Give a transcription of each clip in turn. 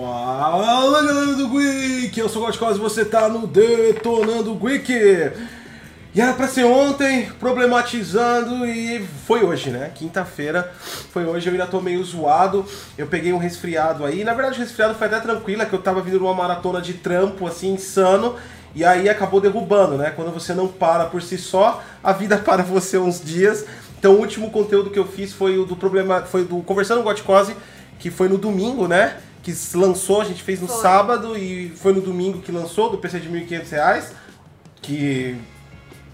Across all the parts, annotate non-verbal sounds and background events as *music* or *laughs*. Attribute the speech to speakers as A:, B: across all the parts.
A: Fala galera do Geek, eu sou o Godcos e você tá no Detonando Geek. E era pra ser ontem, problematizando, e foi hoje, né? Quinta-feira foi hoje, eu ainda tô meio zoado. Eu peguei um resfriado aí. Na verdade, o resfriado foi até tranquilo, é que eu tava vindo numa maratona de trampo, assim, insano. E aí acabou derrubando, né? Quando você não para por si só, a vida *laughs* para você uns dias. Então o último conteúdo que eu fiz foi o do problema. Foi do Conversando com Gotcose, que foi no domingo, né? Que lançou, a gente fez no
B: Foi.
A: sábado e foi no domingo que lançou, do PC de R$ 1.500. Que.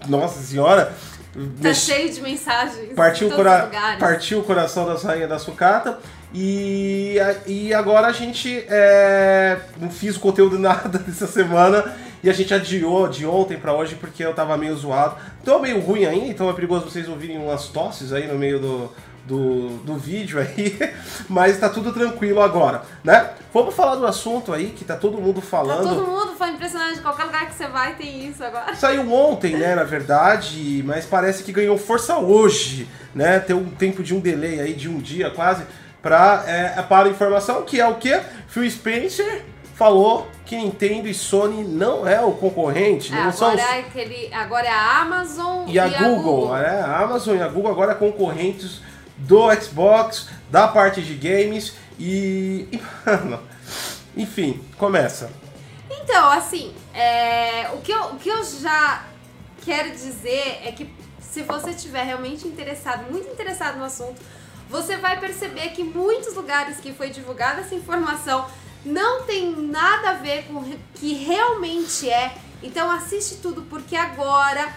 A: Nossa senhora!
B: Tá
A: mex-
B: cheio de mensagens.
A: Partiu, cora- partiu o coração da rainha da sucata. E, e agora a gente é, não fiz o conteúdo *laughs* nada dessa semana. E a gente adiou de ontem pra hoje porque eu tava meio zoado. Tô meio ruim ainda, então é perigoso vocês ouvirem umas tosses aí no meio do, do, do vídeo aí. *laughs* Mas tá tudo tranquilo agora, né? Vamos falar do assunto aí que tá todo mundo
B: Tá
A: falando.
B: todo mundo, foi impressionante. Qualquer lugar que você vai tem isso agora. *laughs*
A: Saiu ontem, né, na verdade, mas parece que ganhou força hoje, né? Tem um tempo de um delay aí, de um dia quase, pra, é, para a informação, que é o que? Phil Spencer falou que Nintendo e Sony não é o concorrente,
B: É,
A: não são
B: agora,
A: os-
B: é aquele, agora é a Amazon
A: e a Google, né? A Amazon e a Google agora concorrentes do Xbox, da parte de games e... mano, enfim, começa.
B: Então, assim, é, o, que eu, o que eu já quero dizer é que se você estiver realmente interessado, muito interessado no assunto, você vai perceber que muitos lugares que foi divulgada essa informação não tem nada a ver com o que realmente é. Então assiste tudo porque agora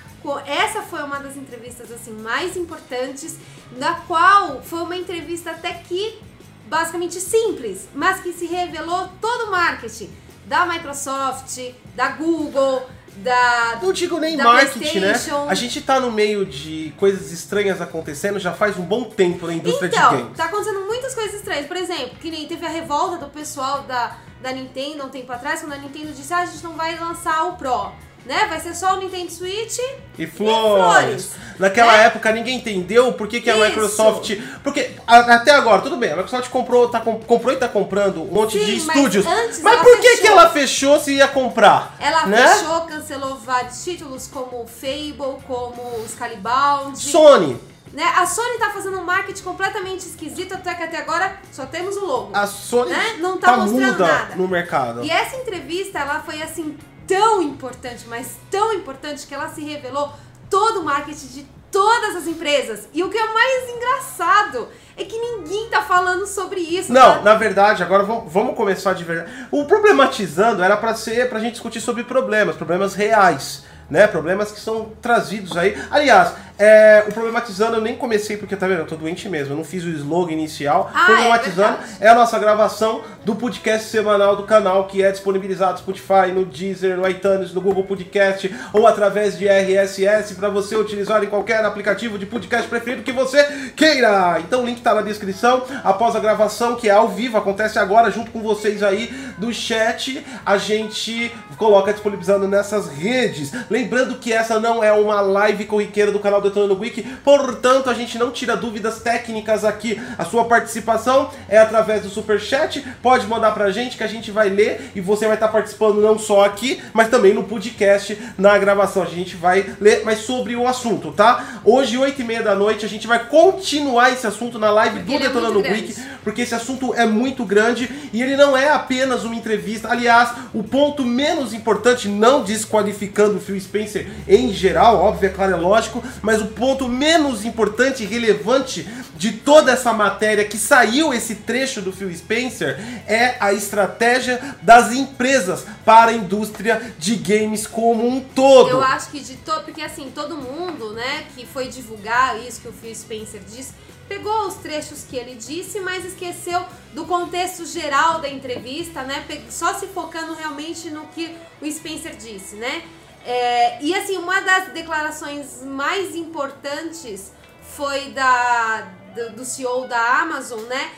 B: essa foi uma das entrevistas assim mais importantes, na qual foi uma entrevista até que basicamente simples, mas que se revelou todo o marketing da Microsoft, da Google, da
A: Não digo nem
B: da
A: marketing, né? A gente tá no meio de coisas estranhas acontecendo já faz um bom tempo na indústria de
B: Então,
A: games.
B: tá acontecendo muitas coisas estranhas. Por exemplo, que nem teve a revolta do pessoal da, da Nintendo um tempo atrás, quando a Nintendo disse, ah, a gente não vai lançar o Pro, né? Vai ser só o Nintendo Switch.
A: E flores.
B: flores.
A: Naquela
B: É.
A: época ninguém entendeu por que, que a
B: Isso.
A: Microsoft. Porque a- até agora, tudo bem, a Microsoft comprou, tá, com- comprou e tá comprando um monte
B: Sim,
A: de
B: mas
A: estúdios. Mas
B: ela
A: por que,
B: fechou.
A: que ela fechou se ia comprar?
B: Ela
A: né?
B: fechou, cancelou vários títulos, como Fable, como Scalebound.
A: Sony.
B: Né? A Sony tá fazendo um marketing completamente esquisito, até que até agora só temos o logo.
A: A Sony
B: Né? Não tá mostrando
A: muda
B: nada.
A: no mercado.
B: E essa entrevista, ela foi assim tão importante, mas tão importante que ela se revelou todo o marketing de todas as empresas. E o que é mais engraçado é que ninguém tá falando sobre isso.
A: Não,
B: tá?
A: na verdade, agora vamos, começar de verdade. O problematizando era pra ser pra gente discutir sobre problemas, problemas reais, né? Problemas que são trazidos aí. Aliás, é, o problematizando eu nem comecei porque tá vendo, eu tô doente mesmo, eu não fiz o slogan inicial.
B: Ah,
A: problematizando
B: é
A: é, a nossa gravação do podcast semanal do canal que é disponibilizado no Spotify, no Deezer, no iTunes, no Google Podcast ou através de RSS para você utilizar em qualquer aplicativo de podcast preferido que você queira. Então o link tá na descrição. Após a gravação, que é ao vivo, acontece agora junto com vocês aí do chat, a gente coloca disponibilizando nessas redes. Lembrando que essa não é uma live corriqueira do canal Detonando Wiki, portanto a gente não tira dúvidas técnicas aqui. A sua participação é através do super chat. Pode mandar pra gente que a gente vai ler e você vai estar participando não só aqui, mas também no podcast, na gravação. A gente vai ler mais sobre o assunto, tá? Hoje, 8 e meia da noite, a gente vai continuar esse assunto na live
B: Porque
A: do
B: é
A: Detonando Wiki,
B: grande.
A: porque esse assunto é muito grande e ele não é apenas uma entrevista. Aliás, o ponto menos importante, não desqualificando o Phil Spencer em geral, óbvio, é claro, é lógico, mas o ponto menos importante e relevante de toda essa matéria que saiu esse trecho do Phil Spencer é a estratégia das empresas para a indústria de games como um todo.
B: Eu acho que de todo. Porque assim, todo mundo, né, que foi divulgar isso que o Phil Spencer disse, pegou os trechos que ele disse, mas esqueceu do contexto geral da entrevista, né? Só se focando realmente no que o Spencer disse, né? É, e assim, uma das declarações mais importantes foi da, do, do CEO da Amazon, né?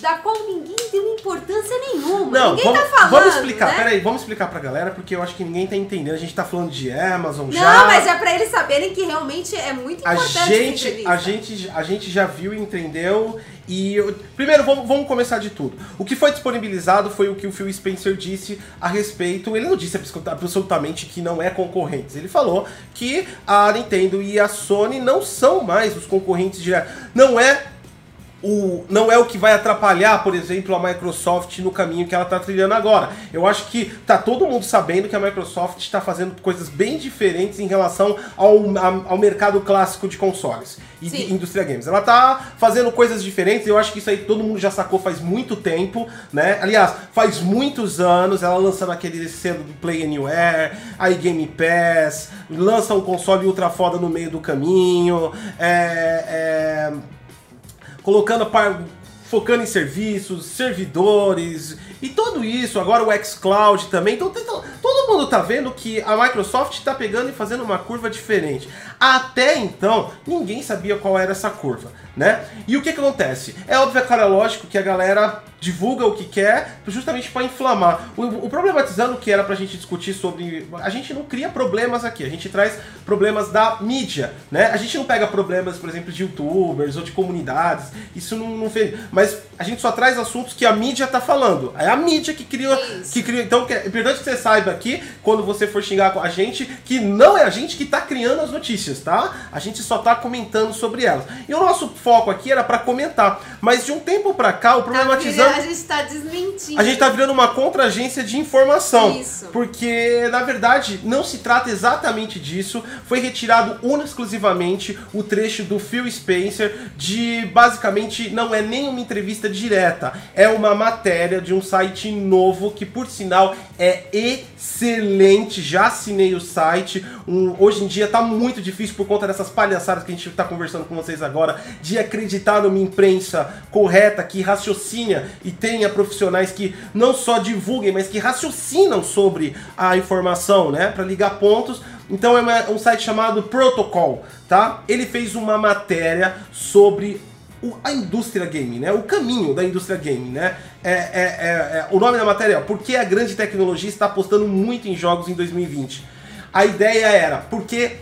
B: Da qual ninguém deu importância nenhuma.
A: Não,
B: ninguém
A: vamos,
B: tá falando.
A: vamos explicar,
B: né?
A: peraí, vamos explicar pra galera, porque eu acho que ninguém tá entendendo. A gente tá falando de Amazon
B: Não,
A: já.
B: mas é pra eles saberem que realmente é muito
A: a
B: importante essa
A: gente, a gente, a gente já viu e entendeu. E eu- primeiro vamos, vamos começar de tudo. O que foi disponibilizado foi o que o Phil Spencer disse a respeito. Ele não disse absoluta- absolutamente que não é concorrentes. Ele falou que a Nintendo e a Sony não são mais os concorrentes diretos. Não é o, não é o que vai atrapalhar, por exemplo, a Microsoft no caminho que ela está trilhando agora. Eu acho que tá todo mundo sabendo que a Microsoft está fazendo coisas bem diferentes em relação ao, a- ao mercado clássico de consoles e de
B: Sim.
A: indústria games. Ela tá fazendo coisas diferentes, eu acho que isso aí todo mundo já sacou faz muito tempo, né? Aliás, faz muitos anos, ela lançando aquele selo do Play Anywhere, aí Game Pass, lança um console ultra foda no meio do caminho, é, é, colocando focando em serviços, servidores e tudo isso. Agora o xCloud também. Então, todo mundo tá vendo que a Microsoft tá pegando e fazendo uma curva diferente. Até então, ninguém sabia qual era essa curva, né? E o que, que acontece? É óbvio, é cara, lógico que a galera divulga o que quer justamente para inflamar. O, o problematizando que era pra gente discutir sobre. A gente não cria problemas aqui, a gente traz problemas da mídia, né? A gente não pega problemas, por exemplo, de youtubers ou de comunidades, isso não, não fez. Mas a gente só traz assuntos que a mídia tá falando. É a mídia que criou. Que criou então, é importante que você saiba aqui, quando você for xingar com a gente, que não é a gente que tá criando as notícias, tá? A gente só tá comentando sobre elas. E o nosso foco aqui era para comentar. Mas de um tempo para cá, o
B: Tá
A: problematizando.
B: virando- a gente tá desmentindo.
A: A gente tá virando uma contra-agência de informação.
B: Isso.
A: Porque, na verdade, não se trata exatamente disso. Foi retirado e exclusivamente o trecho do Phil Spencer de basicamente não é nem uma entrevista direta, é uma matéria de um site novo que, por sinal, é excelente. Já assinei o site. Um- hoje em dia tá muito difícil por conta dessas palhaçadas que a gente tá conversando com vocês agora de acreditar numa imprensa correta que raciocina e tenha profissionais que não só divulguem, mas que raciocinam sobre a informação, né, Pra ligar pontos. Então é uma- um site chamado Protocol, tá? Ele fez uma matéria sobre o- a indústria game, né? O caminho da indústria game, né? É, é- é- é- o nome da matéria é Por que a grande tecnologia está apostando muito em jogos em 2020? A ideia era porque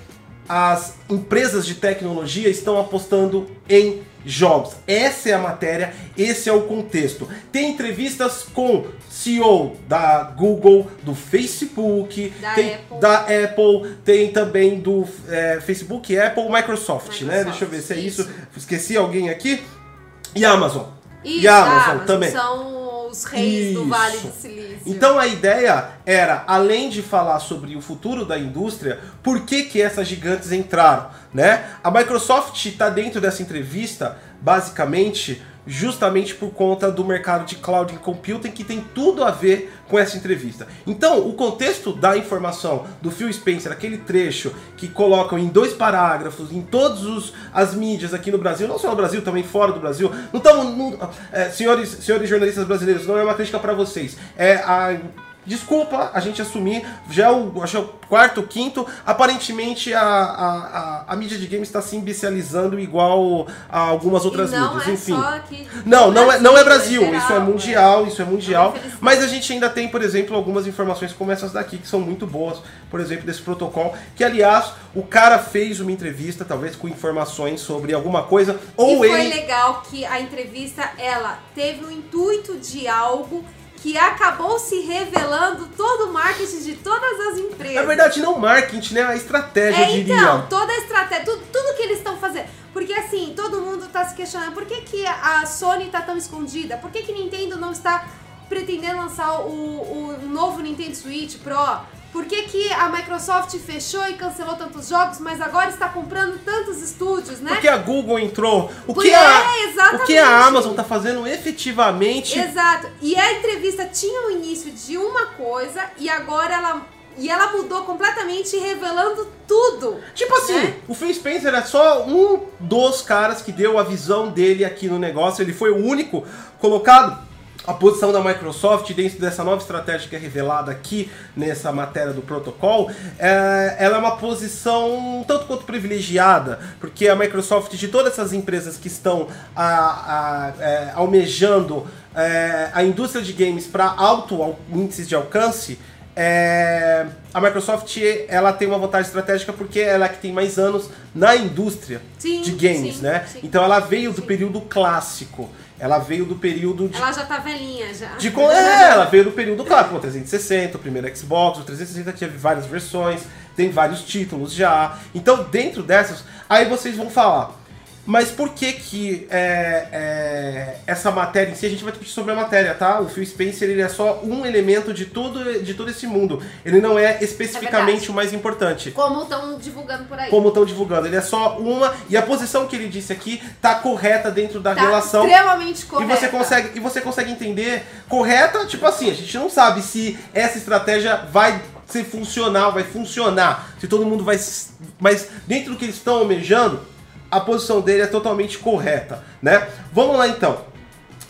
A: as empresas de tecnologia estão apostando em jogos. Essa é a matéria, esse é o contexto. Tem entrevistas com CEO da Google, do Facebook,
B: Da
A: tem
B: Apple.
A: da Apple, tem também do é, Facebook, Apple, Microsoft, né?
B: Microsoft,
A: Deixa eu ver se é isso.
B: isso.
A: Esqueci alguém aqui. E Amazon.
B: Isso,
A: e a Amazon
B: Amazon
A: também.
B: São os reis
A: Isso.
B: do Vale do Silício.
A: Então a ideia era, além de falar sobre o futuro da indústria, por que que essas gigantes entraram, né? A Microsoft está dentro dessa entrevista, basicamente, justamente por conta do mercado de cloud computing que tem tudo a ver com essa entrevista. Então, o contexto da informação do Phil Spencer, aquele trecho que colocam em dois parágrafos em todas as mídias aqui no Brasil, não só no Brasil, também fora do Brasil. Não estamos, senhores, senhores jornalistas brasileiros, não é uma crítica para vocês. É a Desculpa a gente assumir, já é o, acho é o quarto, quinto. Aparentemente a, a, a, a mídia de games está se imbecilizando igual a algumas outras
B: não
A: mídias,
B: é
A: enfim.
B: Só aqui
A: Não,
B: no
A: não é, não é Brasil,
B: geral,
A: isso é mundial, isso é mundial. Mas a gente ainda tem, por exemplo, algumas informações como essas daqui que são muito boas, por exemplo, desse protocolo, que aliás, o cara fez uma entrevista, talvez com informações sobre alguma coisa, ou
B: e foi
A: ele
B: legal que a entrevista, ela teve o intuito de algo que acabou se revelando todo o marketing de todas as empresas.
A: Na verdade, não marketing, né? A estratégia,
B: É,
A: eu diria.
B: então, toda a estratégia, tudo, tudo que eles estão fazendo. Porque assim, todo mundo tá se questionando por que, que a Sony tá tão escondida? Por que, que Nintendo não está pretendendo lançar o, o novo Nintendo Switch Pro? Por que, que a Microsoft fechou e cancelou tantos jogos, mas agora está comprando tantos estúdios, né?
A: Porque a Google entrou. O que a,
B: é, exatamente.
A: o que a Amazon tá fazendo efetivamente.
B: Exato. E a entrevista tinha o início de uma coisa e agora ela. E ela mudou completamente, revelando tudo.
A: Tipo assim,
B: né?
A: o Phil Spencer é só um dos caras que deu a visão dele aqui no negócio. Ele foi o único colocado a posição da Microsoft dentro dessa nova estratégia que é revelada aqui nessa matéria do protocolo, é, ela é uma posição tanto quanto privilegiada, porque a Microsoft, de todas essas empresas que estão a, a, é, almejando é, a indústria de games para alto índices de alcance, é, a Microsoft ela tem uma vantagem estratégica porque ela é que tem mais anos na indústria
B: Sim,
A: de games,
B: sim,
A: né?
B: sim.
A: Então ela veio do período clássico. Ela veio do período de
B: Ela já tá velhinha já.
A: de é, ela veio do período clássico, o 360, o primeiro Xbox, o 360 teve várias versões, tem vários títulos já. Então, dentro dessas, aí vocês vão falar. Mas por que que é, é, essa matéria em si, a gente vai discutir sobre a matéria, tá? O Phil Spencer, ele é só um elemento de todo, de todo esse mundo. Ele não é especificamente
B: verdade.
A: o mais importante
B: Como estão divulgando por aí.
A: como estão divulgando. Ele é só uma, e a posição que ele disse aqui tá correta dentro da
B: tá
A: relação
B: extremamente
A: e
B: correta.
A: você consegue e você consegue entender correta, tipo assim, a gente não sabe se essa estratégia vai ser funcional, vai funcionar, se todo mundo vai, mas dentro do que eles estão almejando, a posição dele é totalmente correta, né? Vamos lá então.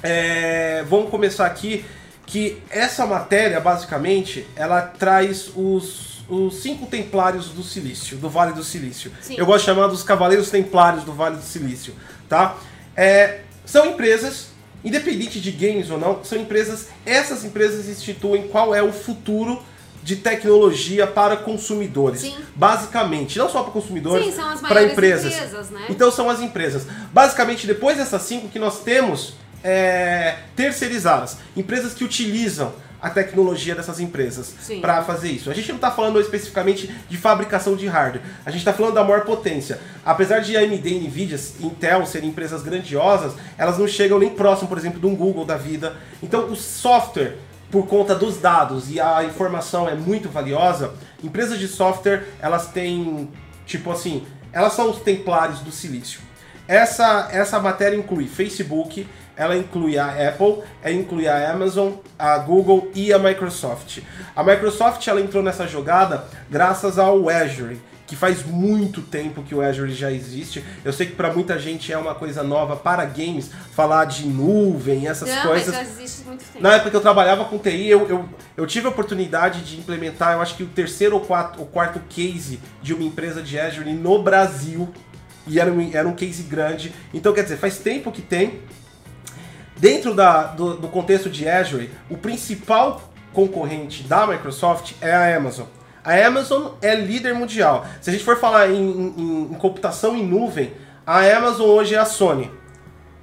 A: É, vamos começar aqui que essa matéria basicamente ela traz os os cinco templários do Silício, do Vale do Silício.
B: Sim.
A: Eu gosto de chamar dos Cavaleiros Templários do Vale do Silício, tá? É, são empresas, independente de games ou não, são empresas. Essas empresas instituem qual é o futuro de tecnologia para consumidores.
B: Sim.
A: Basicamente, não só para consumidores, para empresas.
B: empresas, né?
A: Então são as empresas. Basicamente, depois dessas cinco que nós temos é, terceirizadas, empresas que utilizam a tecnologia dessas empresas para fazer isso. A gente não está falando especificamente de fabricação de hardware, a gente está falando da maior potência. Apesar de AMD, Nvidia, Intel serem empresas grandiosas, elas não chegam nem próximo, por exemplo, de um Google da vida. Então, o software, por conta dos dados e a informação é muito valiosa, empresas de software, elas têm, tipo assim, elas são os templários do silício. Essa, essa matéria inclui Facebook, ela inclui a Apple, ela inclui a Amazon, a Google e a Microsoft. A Microsoft ela entrou nessa jogada graças ao Azure, que faz muito tempo que o Azure já existe. Eu sei que para muita gente é uma coisa nova para games falar de nuvem, essas
B: Não,
A: coisas.
B: mas já existe muito tempo.
A: Na época que eu trabalhava com TI, eu, eu, eu tive a oportunidade de implementar, eu acho que o terceiro ou quarto, o quarto case de uma empresa de Azure no Brasil. E era um, era um case grande. Então, quer dizer, faz tempo que tem. Dentro da, do, do contexto de Azure, o principal concorrente da Microsoft é a Amazon. A Amazon é líder mundial. Se a gente for falar em, em- em computação em nuvem, a Amazon hoje é a Sony.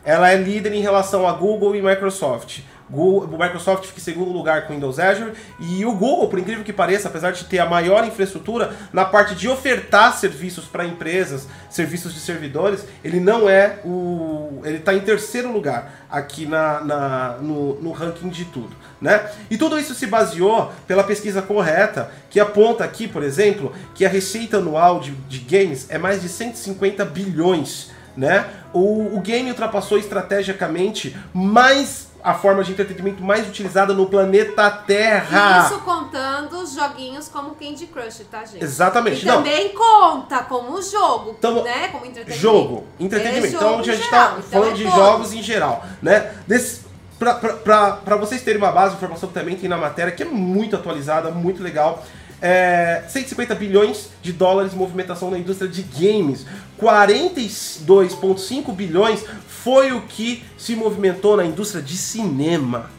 A: Ela é líder em relação a Google e Microsoft. Google, o Microsoft fica em segundo lugar com o Windows Azure e o Google, por incrível que pareça, apesar de ter a maior infraestrutura na parte de ofertar serviços para empresas, serviços de servidores, ele não é o, ele está em terceiro lugar aqui na, na- no, no ranking de tudo, né? E tudo isso se baseou pela pesquisa correta que aponta aqui, por exemplo, que a receita anual de, de games é mais de 150 bilhões né? O, o game ultrapassou estrategicamente mais a forma de entretenimento mais utilizada no planeta Terra.
B: Isso contando os joguinhos como Candy Crush, tá, gente?
A: Exatamente.
B: E
A: Não,
B: também conta como jogo,
A: Tamo-
B: né? Como entretenimento.
A: jogo, entretenimento.
B: É
A: então
B: jogo
A: onde a gente
B: geral,
A: tá
B: então
A: falando
B: é
A: de
B: todos.
A: jogos em geral, né? Desse, pra, pra, pra, pra vocês terem uma base de informação que também tem na matéria, que é muito atualizada, muito legal. É, 150 bilhões de dólares de movimentação na indústria de games. 42,5 bilhões foi o que se movimentou na indústria de cinema.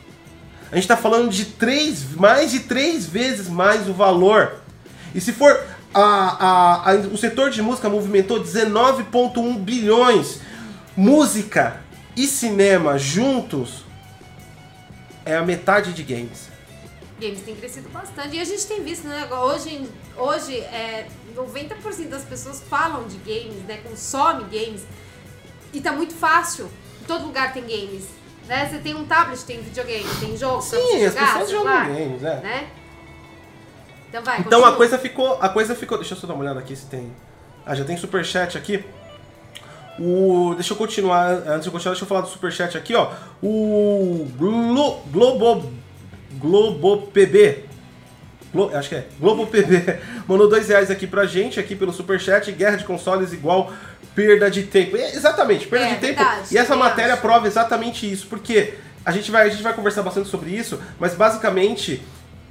A: A gente está falando de três, mais de três vezes mais o valor. E se for a, a- a- o setor de música movimentou 19,1 bilhões. Música e cinema juntos é a metade de games.
B: Games tem crescido bastante. E a gente tem visto, né? Hoje, hoje é, 90% das pessoas falam de games, né? Consome games. E tá muito fácil. Em todo lugar tem games. Né? Você tem um tablet, tem videogame, tem jogo
A: Sim, as
B: jogar,
A: pessoas jogam games, né?
B: né? Então vai,
A: Então
B: continua.
A: a coisa ficou, a coisa ficou. Deixa eu só dar uma olhada aqui se tem. Ah, já tem superchat aqui. O, deixa eu continuar, antes de eu continuar, deixa eu falar do superchat aqui, ó. O Glo, Globo Globo PB. Glo, acho que é. Globo PB *laughs* mandou dois reais aqui pra gente, aqui pelo superchat. Guerra de consoles igual perda de tempo. É, exatamente, perda
B: É,
A: de tempo.
B: verdade,
A: e essa matéria prova exatamente isso. Porque a gente vai, a gente vai conversar bastante sobre isso, mas basicamente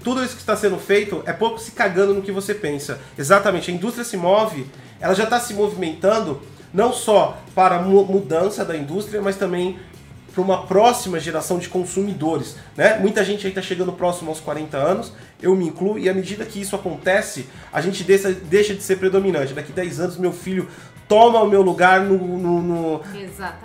A: tudo isso que está sendo feito é pouco se cagando no que você pensa. Exatamente, a indústria se move, ela já está se movimentando não só para a mudança da indústria, mas também para uma próxima geração de consumidores. Né? Muita gente aí está chegando próximo aos 40 anos, eu me incluo, e à medida que isso acontece, a gente deixa, deixa de ser predominante. Daqui 10 anos, meu filho toma o meu lugar no, no, no,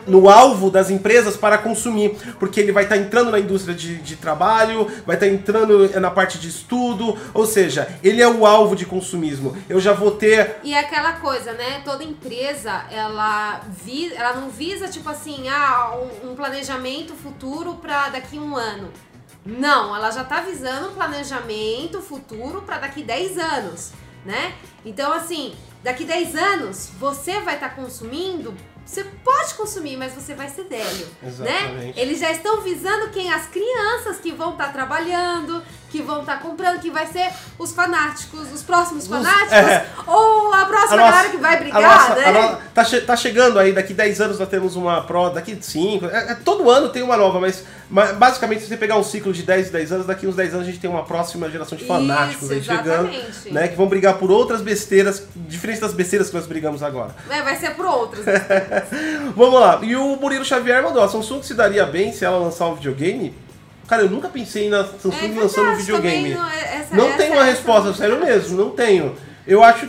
A: no, alvo das empresas para consumir, porque ele vai estar tá entrando na indústria de, de trabalho, vai estar tá entrando na parte de estudo, ou seja, ele é o alvo de consumismo. Eu já vou ter.
B: E é aquela coisa, né? Toda empresa, ela, vi, ela não visa, tipo assim, ah, um, um planejamento futuro para daqui um ano. Não, ela já está visando um planejamento futuro para daqui 10 anos, né? Então, assim, Daqui 10 anos, você vai estar tá consumindo você pode consumir, mas você vai ser velho, né? Exatamente. né? Eles já estão visando quem as crianças que vão estar tá trabalhando, que vão estar tá comprando, que vai ser os fanáticos, os próximos fanáticos, é. ou a próxima a nossa, galera que vai brigar, nossa, né?
A: Tá, che tá chegando aí, daqui 10 anos nós temos uma pro, daqui 5, é, é, todo ano tem uma nova, mas, mas, basicamente se você pegar um ciclo de 10 e 10 anos, daqui uns 10 anos a gente tem uma próxima geração de fanáticos Isso, aí chegando, né, que vão brigar por outras besteiras, diferente das besteiras que nós brigamos agora.
B: É, vai ser por outras. *laughs*
A: Vamos lá, e o Murilo Xavier mandou, a Samsung se daria bem se ela lançar um videogame? Cara, eu nunca pensei na Samsung é lançando um videogame. Não, é essa, não essa, tenho uma resposta, sério mesmo, não tenho. Eu acho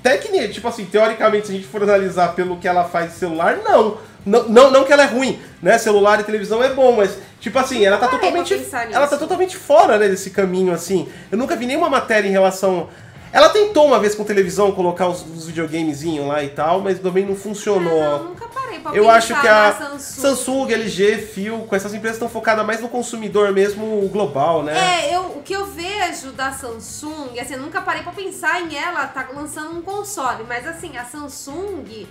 A: até que, tipo assim, teoricamente, se a gente for analisar pelo que ela faz de celular, não. Não, não, não que ela é ruim, né? Celular e televisão é bom, mas, tipo assim, ela tá totalmente. Ela tá totalmente fora, né, desse caminho, assim. Eu nunca vi nenhuma matéria em relação ela tentou uma vez com televisão colocar os, os videogamezinhos lá e tal, mas também não funcionou.
B: É, não, nunca parei pra
A: Eu acho que a Samsung. Samsung, LG, Phil, com essas empresas estão focadas mais no consumidor mesmo global, né?
B: É, eu, o que eu vejo da Samsung, assim, eu nunca parei pra pensar em ela tá lançando um console, mas assim, a Samsung,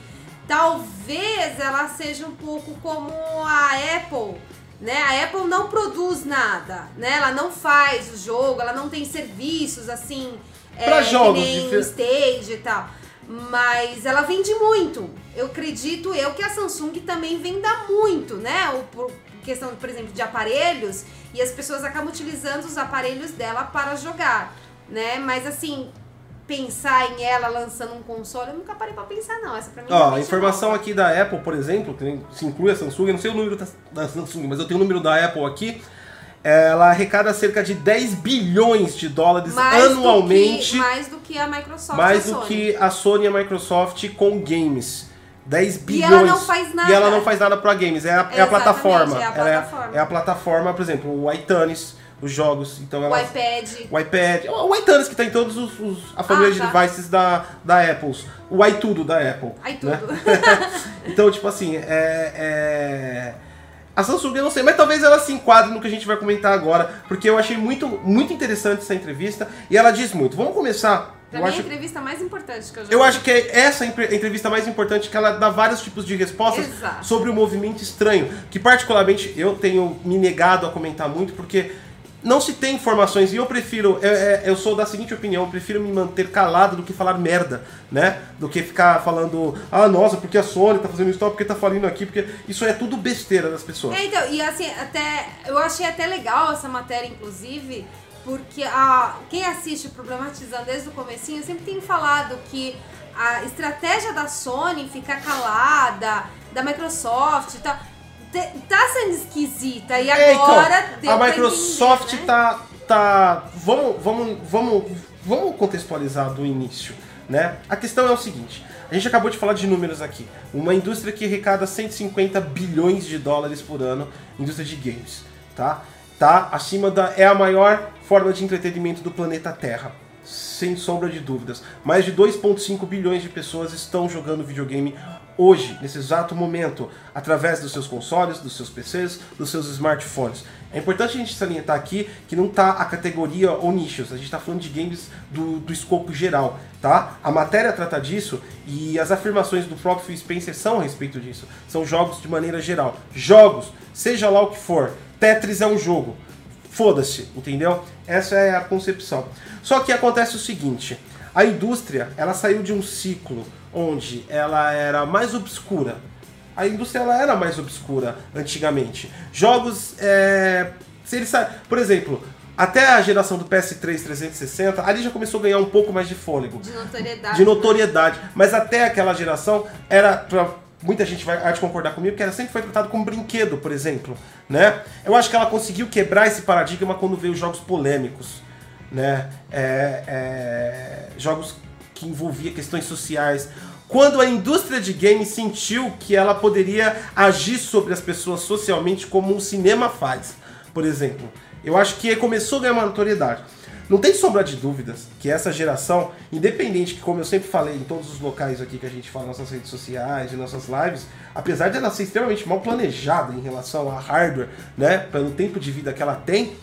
B: talvez ela seja um pouco como a Apple, né? A Apple não produz nada, né? Ela não faz o jogo, ela não tem serviços assim
A: Pra é, jogos.
B: Que nem Stage e tal. Mas ela vende muito. Eu acredito eu que a Samsung também venda muito, né? O, por questão, por exemplo, de aparelhos. E as pessoas acabam utilizando os aparelhos dela para jogar, né? Mas assim, pensar em ela lançando um console, eu nunca parei pra pensar, não. Essa pra mim
A: Ó, a informação aqui da Apple, por exemplo, que se inclui a Samsung, eu não sei o número da, da Samsung, mas eu tenho o número da Apple aqui ela arrecada cerca de 10 bilhões de dólares mais anualmente.
B: Do que, mais do que a Microsoft.
A: Mais do que a Sony e a Microsoft com games. 10 bilhões.
B: E ela não faz nada.
A: E ela não faz nada para games, é a, é a plataforma. É a plataforma. É, é, a plataforma, por exemplo, o iTunes, os jogos. Então ela,
B: o iPad.
A: O iPad. O iTunes que está em todos os, os a família ah, tá. de devices da, da Apple. O iTudo da Apple.
B: iTudo. Né? *laughs*
A: então, tipo assim, é... é a Samsung eu não sei, mas talvez ela se enquadre no que a gente vai comentar agora, porque eu achei muito, muito interessante essa entrevista e ela diz muito. Vamos começar
B: Pra eu mim, acho... a entrevista mais importante que eu já
A: Eu acho que é essa a entrevista mais importante, que ela dá vários tipos de respostas Exato. sobre o movimento estranho. Que, particularmente, eu tenho me negado a comentar muito, porque não se tem informações e eu prefiro, eu, é, eu, sou da seguinte opinião, eu prefiro me manter calado do que falar merda, né? Do que ficar falando, ah, nossa, porque a Sony tá fazendo isso, porque tá falando aqui, porque isso é tudo besteira das pessoas.
B: É, então, e assim, até, eu achei até legal essa matéria, inclusive, porque a, quem assiste Problematizando desde o comecinho sempre tem falado que a estratégia da Sony ficar calada, da Microsoft e tal tá sendo esquisita e é, agora
A: então, A Microsoft entender, né? tá tá vamos vamos vamos vamos contextualizar do início, né? A questão é o seguinte, a gente acabou de falar de números aqui. Uma indústria que arrecada 150 bilhões de dólares por ano, indústria de games, tá? Tá acima da é a maior forma de entretenimento do planeta Terra sem sombra de dúvidas. Mais de 2,5 bilhões de pessoas estão jogando videogame hoje, nesse exato momento, através dos seus consoles, dos seus PCs, dos seus smartphones. É importante a gente salientar aqui que não está a categoria ou nichos, a gente está falando de games do, do escopo geral, tá? A matéria trata disso e as afirmações do próprio Phil Spencer são a respeito disso. São jogos de maneira geral. Jogos, seja lá o que for. Tetris é um jogo. Foda-se, entendeu? Essa é a concepção. Só que acontece o seguinte, a indústria, ela saiu de um ciclo onde ela era mais obscura, A indústria ela era mais obscura antigamente. Jogos. É, se ele sa... Por exemplo, até a geração do PS3 360, ali já começou a ganhar um pouco mais de fôlego.
B: De notoriedade.
A: De notoriedade. Mas até aquela geração era. Pra, muita gente vai de concordar comigo que ela sempre foi tratado como brinquedo, por exemplo, né? Eu acho que ela conseguiu quebrar esse paradigma quando veio jogos polêmicos, né? É, é, jogos que envolvia questões sociais. Quando a indústria de games sentiu que ela poderia agir sobre as pessoas socialmente como o cinema faz, por exemplo. Eu acho que começou a ganhar uma notoriedade. Não tem sombra de dúvidas que essa geração, independente que, como eu sempre falei em todos os locais aqui que a gente fala nossas redes sociais, em nossas lives, apesar de ela ser extremamente mal planejada em relação a hardware, né, pelo tempo de vida que ela tem,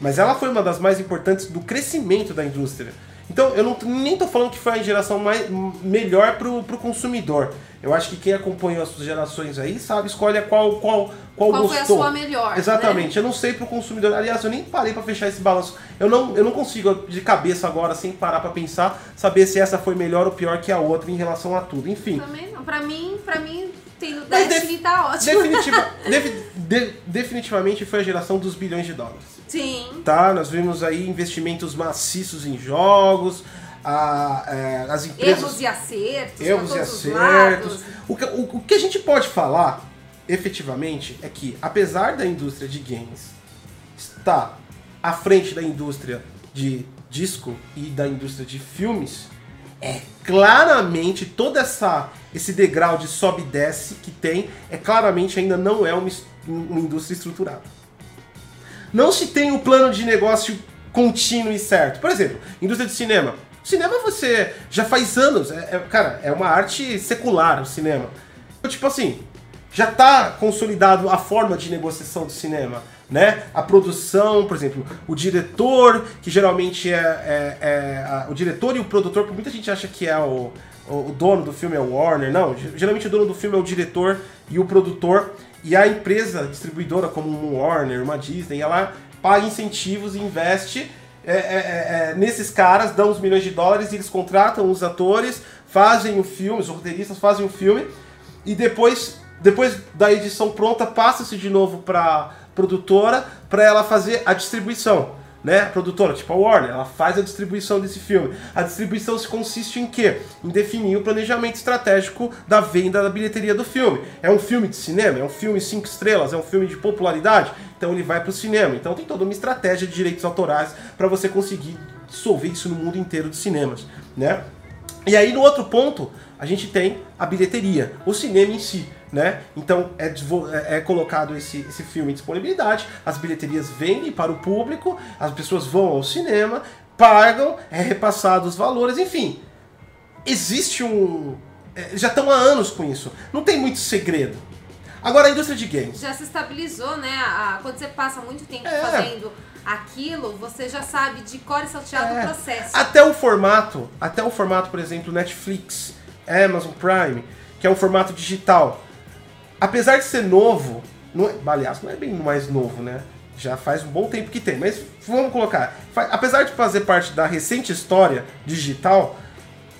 A: mas ela foi uma das mais importantes do crescimento da indústria. Então, eu não, nem tô falando que foi a geração mais, melhor pro, pro consumidor. Eu acho que quem acompanhou as gerações aí sabe, escolhe qual, qual, qual,
B: Qual
A: gostou.
B: foi a sua melhor?
A: Exatamente,
B: né?
A: eu não sei pro consumidor. Aliás, eu nem parei pra fechar esse balanço. Eu não, eu não consigo, de cabeça agora, sem parar pra pensar, saber se essa foi melhor ou pior que a outra em relação a tudo. Enfim.
B: Também não. Pra mim, pra mim, tendo Destiny
A: def-
B: tá ótimo.
A: Definitiva, *laughs* defi- de- definitivamente foi a geração dos bilhões de dólares.
B: Sim.
A: Tá? Nós vimos aí investimentos maciços em jogos, a, é, as empresas.
B: Erros e acertos.
A: erros e acertos. O que, o, o que a gente pode falar, efetivamente, é que apesar da indústria de games estar à frente da indústria de disco e da indústria de filmes, é claramente toda essa esse degrau de sobe e desce que tem, é claramente ainda não é uma, uma indústria estruturada. Não se tem um plano de negócio contínuo e certo. Por exemplo, indústria de cinema. Cinema você já faz anos, é- é- cara, é uma arte secular o cinema. Então, Tipo assim, já tá consolidado a forma de negociação do cinema, né? A produção, por exemplo, o diretor, que geralmente é, é- é a- o diretor e o produtor, porque muita gente acha que é o, o, o dono do filme é o Warner, não. Ge- Geralmente o dono do filme é o diretor e o produtor, e a empresa distribuidora, como uma Warner, uma Disney, ela paga incentivos e investe é, é, é, é, nesses caras, dão uns milhões de dólares e eles contratam os atores, fazem o filme, os roteiristas fazem o filme e depois, depois da edição pronta, passa-se de novo para produtora para ela fazer a distribuição. Né? A produtora, tipo a Warner, ela faz a distribuição desse filme. A distribuição se consiste em quê? Em definir o planejamento estratégico da venda da bilheteria do filme. É um filme de cinema? É um filme cinco estrelas? É um filme de popularidade? Então ele vai para o cinema. Então tem toda uma estratégia de direitos autorais para você conseguir dissolver isso no mundo inteiro de cinemas, né? E aí no outro ponto, a gente tem a bilheteria, o cinema em si, né? Então é, é- é colocado esse, esse filme em disponibilidade, as bilheterias vendem para o público, as pessoas vão ao cinema, pagam, é repassado os valores, enfim. Existe um. é, Já estão há anos com isso. Não tem muito segredo. Agora a indústria de games.
B: Já se estabilizou, né? A- quando você passa muito tempo
A: É.
B: fazendo aquilo, você já sabe de cor e salteado
A: É.
B: o processo.
A: Até o formato, até o formato, por exemplo, Netflix, Amazon Prime, que é um formato digital. Apesar de ser novo, não é, aliás, não é bem mais novo, né? Já faz um bom tempo que tem, mas vamos colocar. Apesar de fazer parte da recente história digital,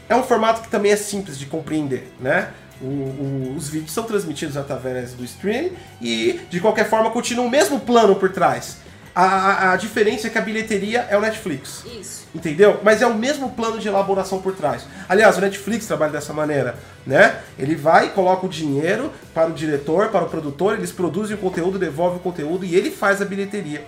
A: é um formato que também é simples de compreender, né? O- o- os vídeos são transmitidos através do stream e, de qualquer forma, continua o mesmo plano por trás. A, a- diferença é que a bilheteria é o Netflix.
B: Isso.
A: Entendeu? Mas é o mesmo plano de elaboração por trás. Aliás, o Netflix trabalha dessa maneira, né? Ele vai e coloca o dinheiro para o diretor, para o produtor, eles produzem o conteúdo, devolvem o conteúdo e ele faz a bilheteria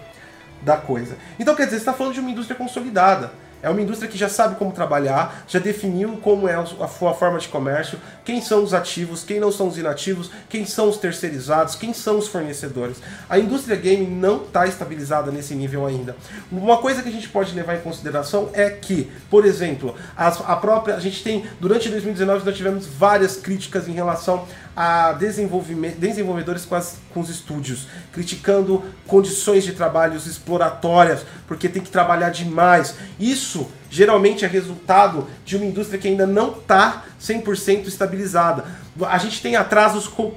A: da coisa. Então, quer dizer, você está falando de uma indústria consolidada. É uma indústria que já sabe como trabalhar, já definiu como é a sua forma de comércio, quem são os ativos, quem não são os inativos, quem são os terceirizados, quem são os fornecedores. A indústria game não está estabilizada nesse nível ainda. Uma coisa que a gente pode levar em consideração é que, por exemplo, as- a própria. A gente tem. Durante 2019 nós tivemos várias críticas em relação a desenvolvimento, desenvolvedores com, as- com os estúdios, criticando condições de trabalhos exploratórias, porque tem que trabalhar demais. Isso geralmente é resultado de uma indústria que ainda não está 100% estabilizada. A gente tem atrasos com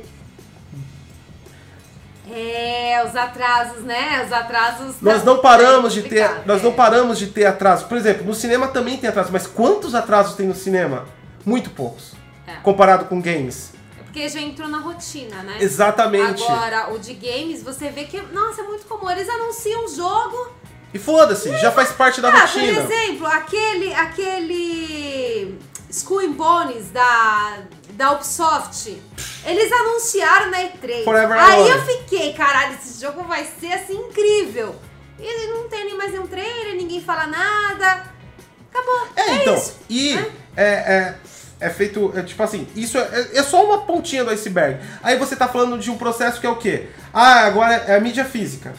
B: É, os atrasos, né? Os atrasos.
A: Nós
B: tá-
A: não paramos
B: é
A: de ter, nós
B: é.
A: não paramos de ter atrasos. Por exemplo, no cinema também tem atrasos, mas quantos atrasos tem no cinema? Muito poucos.
B: É.
A: Comparado com games.
B: Porque já entrou na rotina, né?
A: Exatamente.
B: Agora, o de games, você vê que, nossa, é muito comum. Eles anunciam um jogo.
A: E foda-se, já faz parte da
B: ah,
A: rotina.
B: por exemplo, aquele. aquele. And Bones da, da Ubisoft. Eles anunciaram na E3.
A: Forever
B: Aí
A: Alone.
B: eu fiquei, caralho, esse jogo vai ser assim incrível. E não tem nem mais nenhum trailer, ninguém fala nada. Acabou.
A: É, então,
B: isso.
A: e
B: né?
A: é, é, é feito, é, tipo assim, isso é, é só uma pontinha do iceberg. Aí você tá falando de um processo que é o quê? Ah, agora é a mídia física.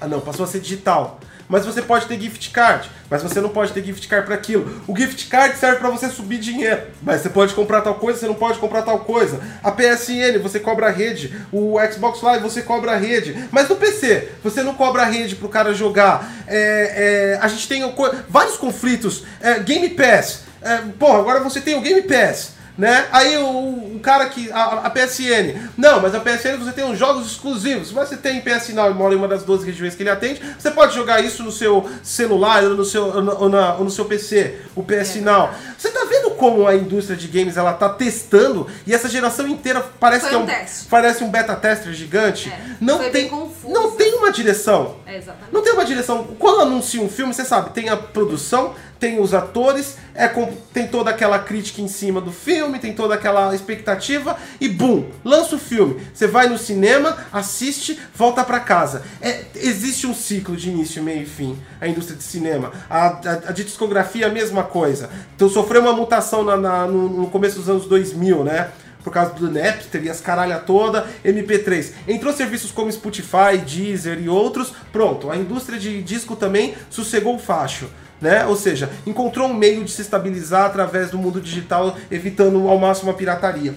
A: Ah não, passou a ser digital. Mas você pode ter gift card, mas você não pode ter gift card para aquilo. O gift card serve para você subir dinheiro, mas você pode comprar tal coisa, você não pode comprar tal coisa. A PSN você cobra a rede, o Xbox Live você cobra a rede, mas no PC você não cobra a rede pro cara jogar. É, é, a gente tem vários conflitos. É, Game Pass, é, porra, agora você tem o Game Pass né? Aí o, o cara que. A, a PSN. Não, mas a PSN você tem uns jogos exclusivos. Se você tem PS Now e mora em uma das 12 regiões que ele atende, você pode jogar isso no seu celular ou no seu, ou na- ou na- ou no seu PC, o PS
B: É
A: Now. Você tá vendo como a indústria de games ela tá testando e essa geração inteira parece
B: Foi
A: que é
B: um
A: um,
B: teste.
A: parece um beta tester gigante?
B: É,
A: não
B: foi
A: tem não tem uma direção.
B: É, exatamente.
A: Não tem uma direção. Quando anuncia um filme, você sabe, tem a produção, tem os atores, é com- tem toda aquela crítica em cima do filme, tem toda aquela expectativa e bum, lança o filme. Você vai no cinema, assiste, volta pra casa. É, existe um ciclo de início, meio e fim. A indústria de cinema. A, a, a de discografia, a mesma coisa. Então sofreu uma mutação na- na- no, no começo dos anos 2000, né? por causa do Napster e as caralha toda, MP3. Entrou serviços como Spotify, Deezer e outros, pronto, a indústria de disco também sossegou o facho. Né? Ou seja, encontrou um meio de se estabilizar através do mundo digital, evitando ao máximo a pirataria.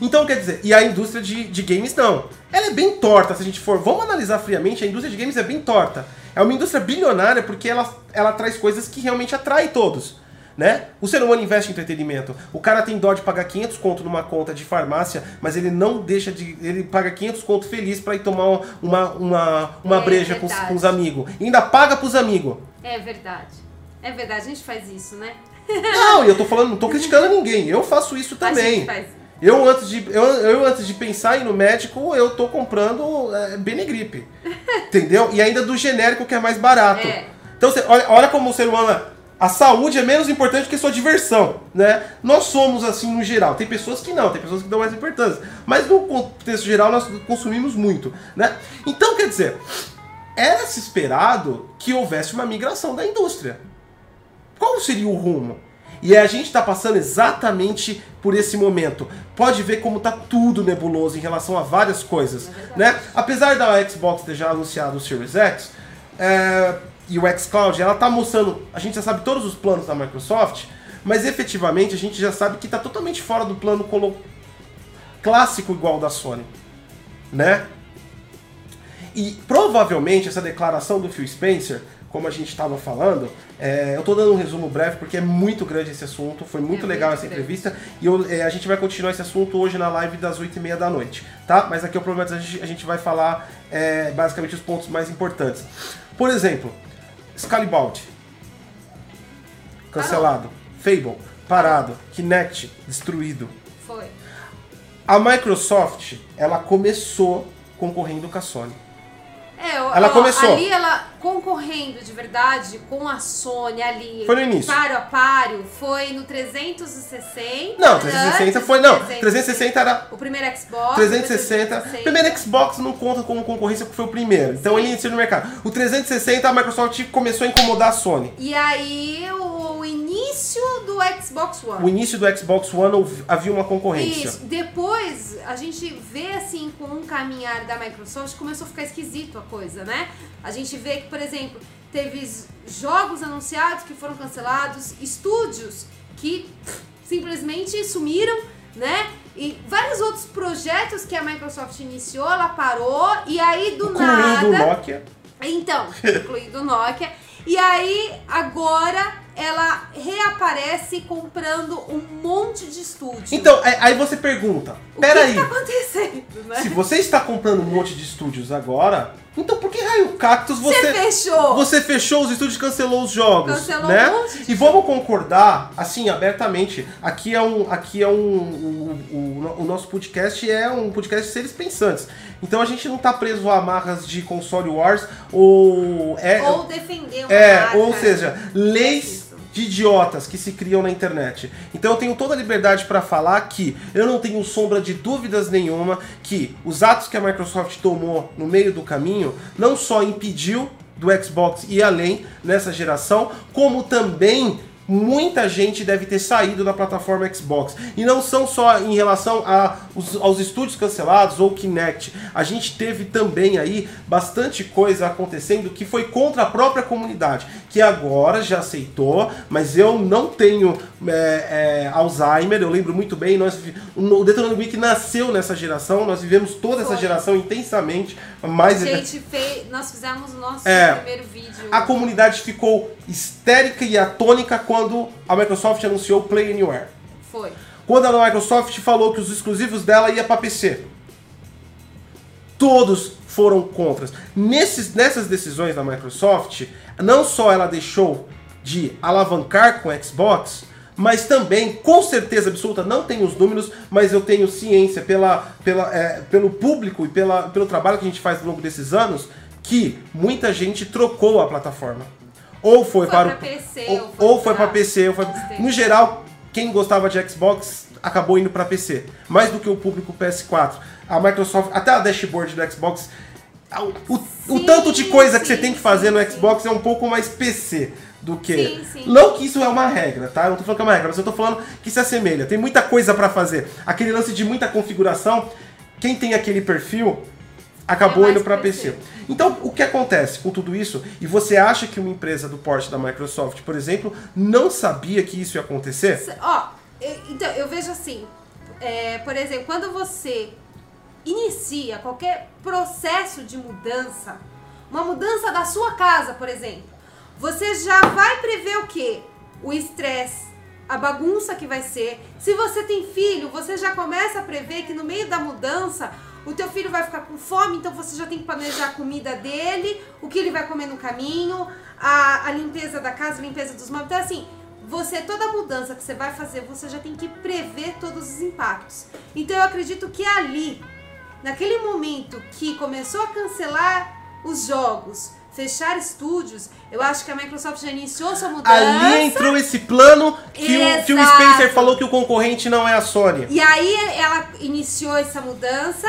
A: Então, quer dizer, e a indústria de, de games não. Ela é bem torta, se a gente for. Vamos analisar friamente, a indústria de games é bem torta. É uma indústria bilionária porque ela, ela traz coisas que realmente atraem todos. Né? O ser humano investe em entretenimento. O cara tem dó de pagar 500 conto numa conta de farmácia, mas ele não deixa de. Ele paga 500 conto feliz pra ir tomar uma, uma, uma
B: É
A: breja com, os-
B: verdade.
A: com os amigos. E ainda paga pros amigos.
B: É verdade. É verdade, a gente faz isso, né?
A: Não, eu tô falando, não tô criticando ninguém. Eu faço isso também. Eu antes, de, eu, eu antes de pensar em ir no médico, eu tô comprando é, Benegripe. *laughs* entendeu? E ainda do genérico que é mais barato.
B: É.
A: Então você, olha, olha como o ser humano. A saúde é menos importante que sua diversão, né? Nós somos assim no geral. Tem pessoas que não, tem pessoas que dão mais importância. Mas no contexto geral nós consumimos muito, né? Então quer dizer, era se esperado que houvesse uma migração da indústria. Qual seria o rumo? E a gente está passando exatamente por esse momento. Pode ver como tá tudo nebuloso em relação a várias coisas, né? Apesar da Xbox ter já anunciado o Series X é, e o xCloud, ela tá mostrando, a gente já sabe todos os planos da Microsoft, mas efetivamente a gente já sabe que tá totalmente fora do plano colo- clássico igual da Sony, né? E provavelmente essa declaração do Phil Spencer, como a gente estava falando, é, eu estou dando um resumo breve porque é muito grande esse assunto, foi muito
B: É
A: legal
B: muito
A: essa
B: grande.
A: entrevista e eu- é, a gente vai continuar esse assunto hoje na live das 8h30 da noite, tá? Mas aqui eu prometo a gente, a gente vai falar é, basicamente os pontos mais importantes. Por exemplo, Scalibald, cancelado, Fable, parado, Kinect, destruído.
B: Foi.
A: A Microsoft, ela começou concorrendo com a Sony.
B: É,
A: Ela
B: ó,
A: começou.
B: Ali ela concorrendo de verdade com a Sony ali.
A: Foi no início.
B: Páreo a páreo. Foi no 360.
A: Não, 360
B: antes
A: foi. Não, 360 era.
B: O primeiro Xbox.
A: 360.
B: 360.
A: Primeiro Xbox não conta como concorrência porque foi o primeiro. Então ele iniciou no mercado. O 360 a Microsoft começou a incomodar a Sony.
B: E aí o início do Xbox One.
A: O início do Xbox One havia uma concorrência.
B: Isso. Depois a gente vê assim com um caminhar da Microsoft começou a ficar esquisito a coisa, né? A gente vê que, por exemplo, teve jogos anunciados que foram cancelados, estúdios que pff, simplesmente sumiram, né? E vários outros projetos que a Microsoft iniciou, ela parou e aí do
A: Incluindo o
B: nada
A: Nokia.
B: então, incluindo o Nokia. E aí, agora, ela reaparece comprando um monte de estúdio.
A: Então, aí aí você pergunta:
B: o que,
A: peraí,
B: que tá acontecendo, né?
A: se você está comprando um monte de estúdios agora, então por que Aí o Cactus você.
B: Você fechou.
A: Você fechou os estúdios e cancelou os jogos.
B: Cancelou
A: né?
B: um monte de
A: E vamos concordar, assim, abertamente. Aqui é um. Aqui é um. O, o- o nosso podcast é um podcast de seres pensantes. Então a gente não tá preso a amarras de console wars ou. É,
B: Ou defender uma
A: é,
B: marca.
A: ou seja, leis
B: isso.
A: De idiotas que se criam na internet. Então eu tenho toda a liberdade para falar que eu não tenho sombra de dúvidas nenhuma que os atos que a Microsoft tomou no meio do caminho não só impediu do Xbox ir além nessa geração, como também muita gente deve ter saído da plataforma Xbox. E não são só em relação a os- aos estúdios cancelados ou Kinect. A gente teve também aí bastante coisa acontecendo que foi contra a própria comunidade, que agora já aceitou, mas eu não tenho é, é, Alzheimer, eu lembro muito bem, nós, o Detonando Week nasceu nessa geração, nós vivemos toda essa
B: Foi.
A: geração intensamente, mais
B: A gente fez. Nós fizemos o nosso
A: É.
B: primeiro vídeo.
A: a comunidade ficou histérica e atônica quando a Microsoft anunciou o Play Anywhere.
B: Foi.
A: Quando a Microsoft falou que os exclusivos dela ia para PC. Todos foram contras. Nesses, nessas decisões da Microsoft, não só ela deixou de alavancar com o Xbox, mas também, com certeza absoluta, não tenho os números, mas eu tenho ciência pela, pela, é, pelo público e pela, pelo trabalho que a gente faz ao longo desses anos, que muita gente trocou a plataforma. Ou foi,
B: Foi
A: para
B: pra PC,
A: ou,
B: ou foi
A: ou foi
B: pra
A: para PC, ou foi... No geral, quem gostava de Xbox acabou indo para PC, mais do que o público PS4. A Microsoft, até a dashboard do Xbox, o, o- o
B: Sim,
A: tanto de coisa que você
B: sim,
A: tem que fazer no
B: sim,
A: Xbox é um pouco mais PC do que.
B: Sim, sim.
A: Não que isso é uma regra, tá? Eu não tô falando que é uma regra, mas eu tô falando que se assemelha. Tem muita coisa para fazer. Aquele lance de muita configuração, quem tem aquele perfil acabou
B: É
A: indo para
B: PC.
A: PC. Então, o que acontece com tudo isso? E você acha que uma empresa do porte da Microsoft, por exemplo, não sabia que isso ia acontecer?
B: Se- Ó, eu- então, eu vejo assim, é, por exemplo, quando você inicia qualquer processo de mudança, uma mudança da sua casa, por exemplo, você já vai prever o quê? O estresse, a bagunça que vai ser. Se você tem filho, você já começa a prever que no meio da mudança o teu filho vai ficar com fome, então você já tem que planejar a comida dele, o que ele vai comer no caminho, a, a limpeza da casa, a limpeza dos móveis. Então, assim, você, toda mudança que você vai fazer, você já tem que prever todos os impactos. Então, eu acredito que ali, naquele momento que começou a cancelar os jogos, fechar estúdios, eu acho que a Microsoft já iniciou sua mudança.
A: Ali entrou esse plano que o, que o. Spencer falou que o concorrente não é a Sony.
B: E aí ela iniciou essa mudança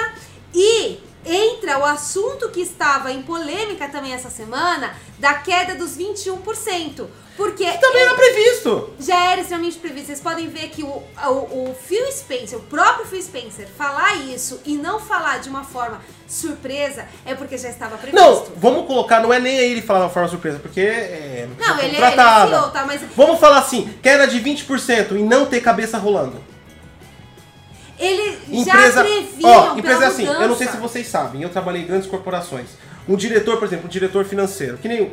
B: e entra o assunto que estava em polêmica também essa semana da queda dos 21%. Porque
A: Também era previsto.
B: já era extremamente previsto. Vocês podem ver que o, o, o Phil Spencer, o próprio Phil Spencer, falar isso e não falar de uma forma surpresa é porque já estava previsto.
A: Não, vamos colocar, não é nem ele falar de uma forma surpresa, porque é.
B: Não,
A: é
B: ele, ele é. CEO, tá? Mas
A: Vamos falar assim, queda de 20% e não ter cabeça rolando.
B: ele
A: Empresa,
B: já previa
A: ó, empresa é assim,
B: mudança.
A: eu não sei se vocês sabem, eu trabalhei em grandes corporações. Um diretor, por exemplo, um diretor financeiro, que nem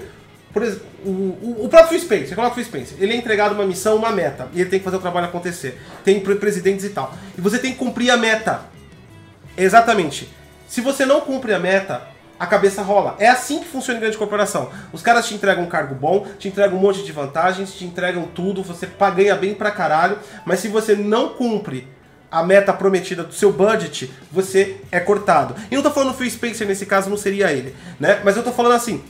A: por exemplo, o, o, o próprio Phil Spencer, você coloca o Phil Spencer, ele é entregado uma missão, uma meta, e ele tem que fazer o trabalho acontecer. Tem pre- presidentes e tal. E você tem que cumprir a meta. Exatamente. Se você não cumpre a meta, a cabeça rola. É assim que funciona em grande corporação. Os caras te entregam um cargo bom, te entregam um monte de vantagens, te entregam tudo, você ganha bem pra caralho, mas se você não cumpre a meta prometida do seu budget, você é cortado. E não tô falando Phil Spencer nesse caso, não seria ele, né? Mas eu tô falando assim,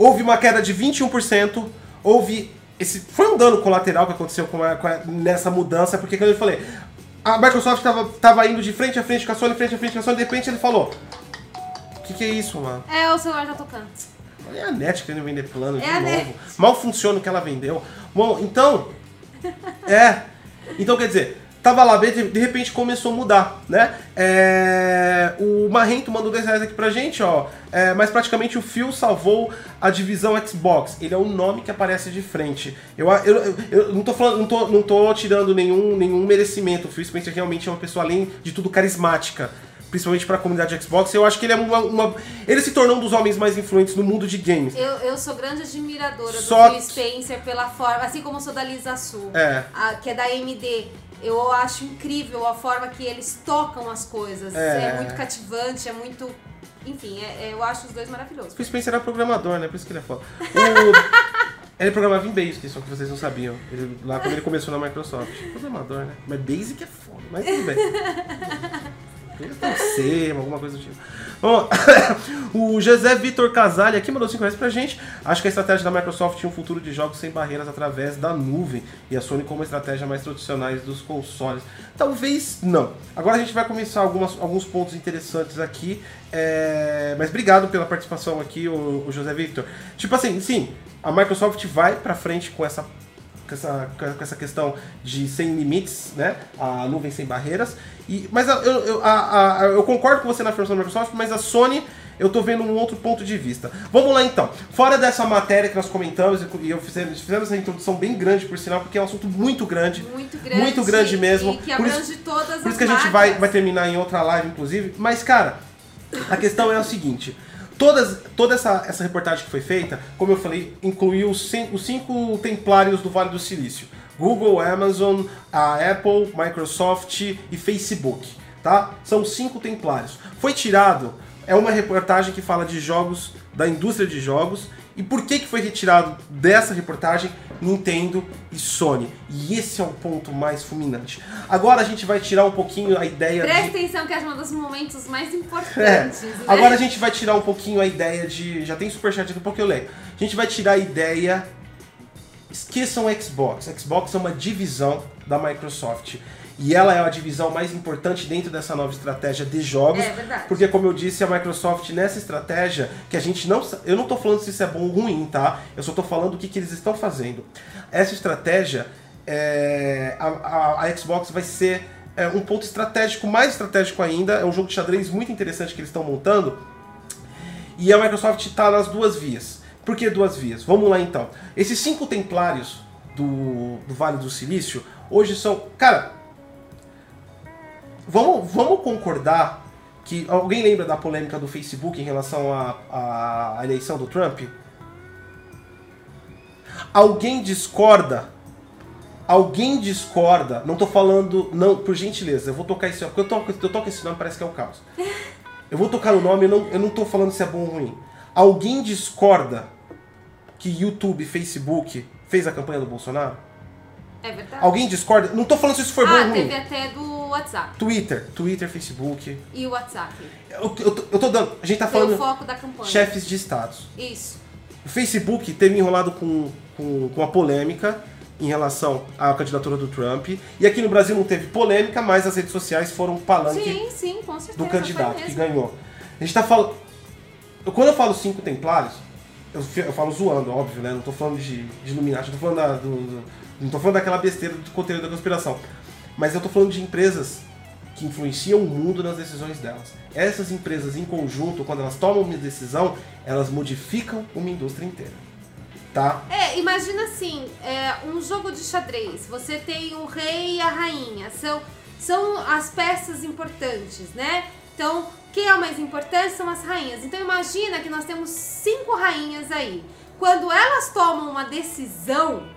A: houve uma queda de 21%, houve esse foi um dano colateral que aconteceu com a- com a- nessa mudança, porque como eu falei, a Microsoft estava tava indo de frente a frente com a Sony, frente a frente com a Sony, de repente ele falou: "O que, que é isso, mano?
B: É, o celular tá tocando.
A: É a NET querendo vender plano de
B: É a
A: novo.
B: NET.
A: Mal funciona o que ela vendeu. Bom, então. É. Então quer dizer, tava lá, de, repente começou a mudar, né? É, o Marrento mandou 10 reais aqui pra gente, ó. É, mas praticamente o Phil salvou a divisão Xbox. Ele é o nome que aparece de frente. Eu, eu, eu, não tô falando, não tô, não tô tirando nenhum, nenhum merecimento. O Phil Spencer realmente é uma pessoa, além de tudo, carismática. Principalmente pra comunidade Xbox. Eu acho que ele é uma, uma- Ele se tornou um dos homens mais influentes no mundo de games.
B: Eu, eu sou grande admiradora do
A: Só
B: Phil
A: que-
B: Spencer pela forma, assim como eu sou da Lisa Sul,
A: É.
B: a- que é da AMD. Eu acho incrível a forma que eles tocam as coisas.
A: É.
B: É, muito cativante, é muito. enfim, é- é- eu acho os dois maravilhosos.
A: O Spencer era programador, né? Por isso que ele é foda. O- *laughs* ele programava em Basic, só que vocês não sabiam. Ele- lá quando ele começou na Microsoft. Programador, né? Mas Basic é foda, mas tudo bem. *laughs* Tem C, alguma coisa do tipo. Bom, *coughs* o José Vitor Casale aqui mandou 5 reais pra gente. Acho que a estratégia da Microsoft tinha um futuro de jogos sem barreiras através da nuvem. E a Sony como estratégia mais tradicionais dos consoles. Talvez não. Agora a gente vai começar algumas, alguns pontos interessantes aqui. É, Mas obrigado pela participação aqui, o, o José Victor. Tipo assim, sim, a Microsoft vai pra frente com essa com essa, com essa questão de sem limites, né? A nuvem sem barreiras. E, mas a- eu, a- a- eu concordo com você na afirmação da Microsoft, mas a Sony eu tô vendo um outro ponto de vista. Vamos lá então. Fora dessa matéria que nós comentamos, e eu fizemos, fizemos essa introdução bem grande, por sinal, porque é um assunto muito grande.
B: Muito grande.
A: Muito grande mesmo.
B: E que
A: Por isso-
B: abrange todas as
A: Por isso que a gente vai, vai terminar em outra live, inclusive. Mas, cara, a questão é o seguinte. Todas, toda essa, essa reportagem que foi feita, como eu falei, incluiu os cin- os cinco templários do Vale do Silício. Google, Amazon, a Apple, Microsoft e Facebook, tá? São cinco templários. Foi tirado, é uma reportagem que fala de jogos, da indústria de jogos, e por que, que foi retirado dessa reportagem Nintendo e Sony? E esse é o ponto mais fulminante. Agora a gente vai tirar um pouquinho a ideia
B: Presta
A: de...
B: atenção que é um dos momentos mais
A: É.
B: importantes, né?
A: Agora a gente vai tirar um pouquinho a ideia de. Já tem superchat aqui porque eu leio. A gente vai tirar a ideia. Esqueçam o Xbox. Xbox é uma divisão da Microsoft. E ela é a divisão mais importante dentro dessa nova estratégia de jogos.
B: É verdade.
A: Porque, como eu disse, a Microsoft nessa estratégia, que a gente não. Eu não tô falando se isso é bom ou ruim, tá? Eu só tô falando o que, que eles estão fazendo. Essa estratégia, é, a, a- a Xbox vai ser é, um ponto estratégico, mais estratégico ainda. É um jogo de xadrez muito interessante que eles estão montando. E a Microsoft está nas duas vias. Por que duas vias? Vamos lá então. Esses cinco templários do, do Vale do Silício hoje são. Cara, vamos, vamos concordar que. Alguém lembra da polêmica do Facebook em relação à à- eleição do Trump? Alguém discorda? Alguém discorda? Não tô falando. Não, por gentileza, eu vou tocar esse. Porque eu toco, eu toco esse nome, parece que é o caos. Eu vou tocar no nome, eu não, eu não tô falando se é bom ou ruim. Alguém discorda que YouTube, Facebook fez a campanha do Bolsonaro?
B: É verdade.
A: Alguém discorda? Não tô falando se isso foi bom
B: ah,
A: ou ruim.
B: teve até do WhatsApp.
A: Twitter, Twitter, Facebook.
B: E o WhatsApp.
A: Eu, eu, tô, eu tô dando. A gente tá
B: Foi o
A: falando
B: foco da campanha.
A: chefes de estados.
B: Isso.
A: O Facebook teve enrolado com, com, com a polêmica em relação à candidatura do Trump. E aqui no Brasil não teve polêmica, mas as redes sociais foram palanque
B: Sim, sim, com certeza.
A: do candidato
B: foi
A: que
B: mesmo.
A: ganhou. A gente tá falando. eu- Quando eu falo cinco templários, eu, fi- eu falo zoando, óbvio, né? Não tô falando de, de Illuminati, eu tô falando da, do, do- Não tô falando daquela besteira do conteúdo da conspiração. Mas eu tô falando de empresas que influenciam o mundo nas decisões delas. Essas empresas em conjunto, quando elas tomam uma decisão, elas modificam uma indústria inteira. Tá?
B: É, imagina assim, é, um jogo de xadrez. Você tem o rei e a rainha. São, são as peças importantes, né? Então, quem é o mais importante são as rainhas. Então imagina que nós temos cinco rainhas aí. Quando elas tomam uma decisão,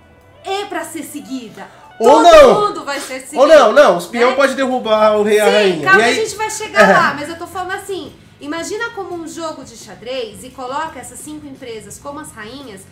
B: é pra ser seguida.
A: Ou
B: Todo
A: não.
B: mundo vai ser seguido.
A: Ou não, não, o espião
B: né?
A: pode derrubar o rei e a
B: Sim,
A: rainha.
B: calma,
A: e aí,
B: a gente vai chegar *laughs*
A: É.
B: lá, mas eu tô falando assim. Imagina como um jogo de xadrez e coloca essas cinco empresas como as rainhas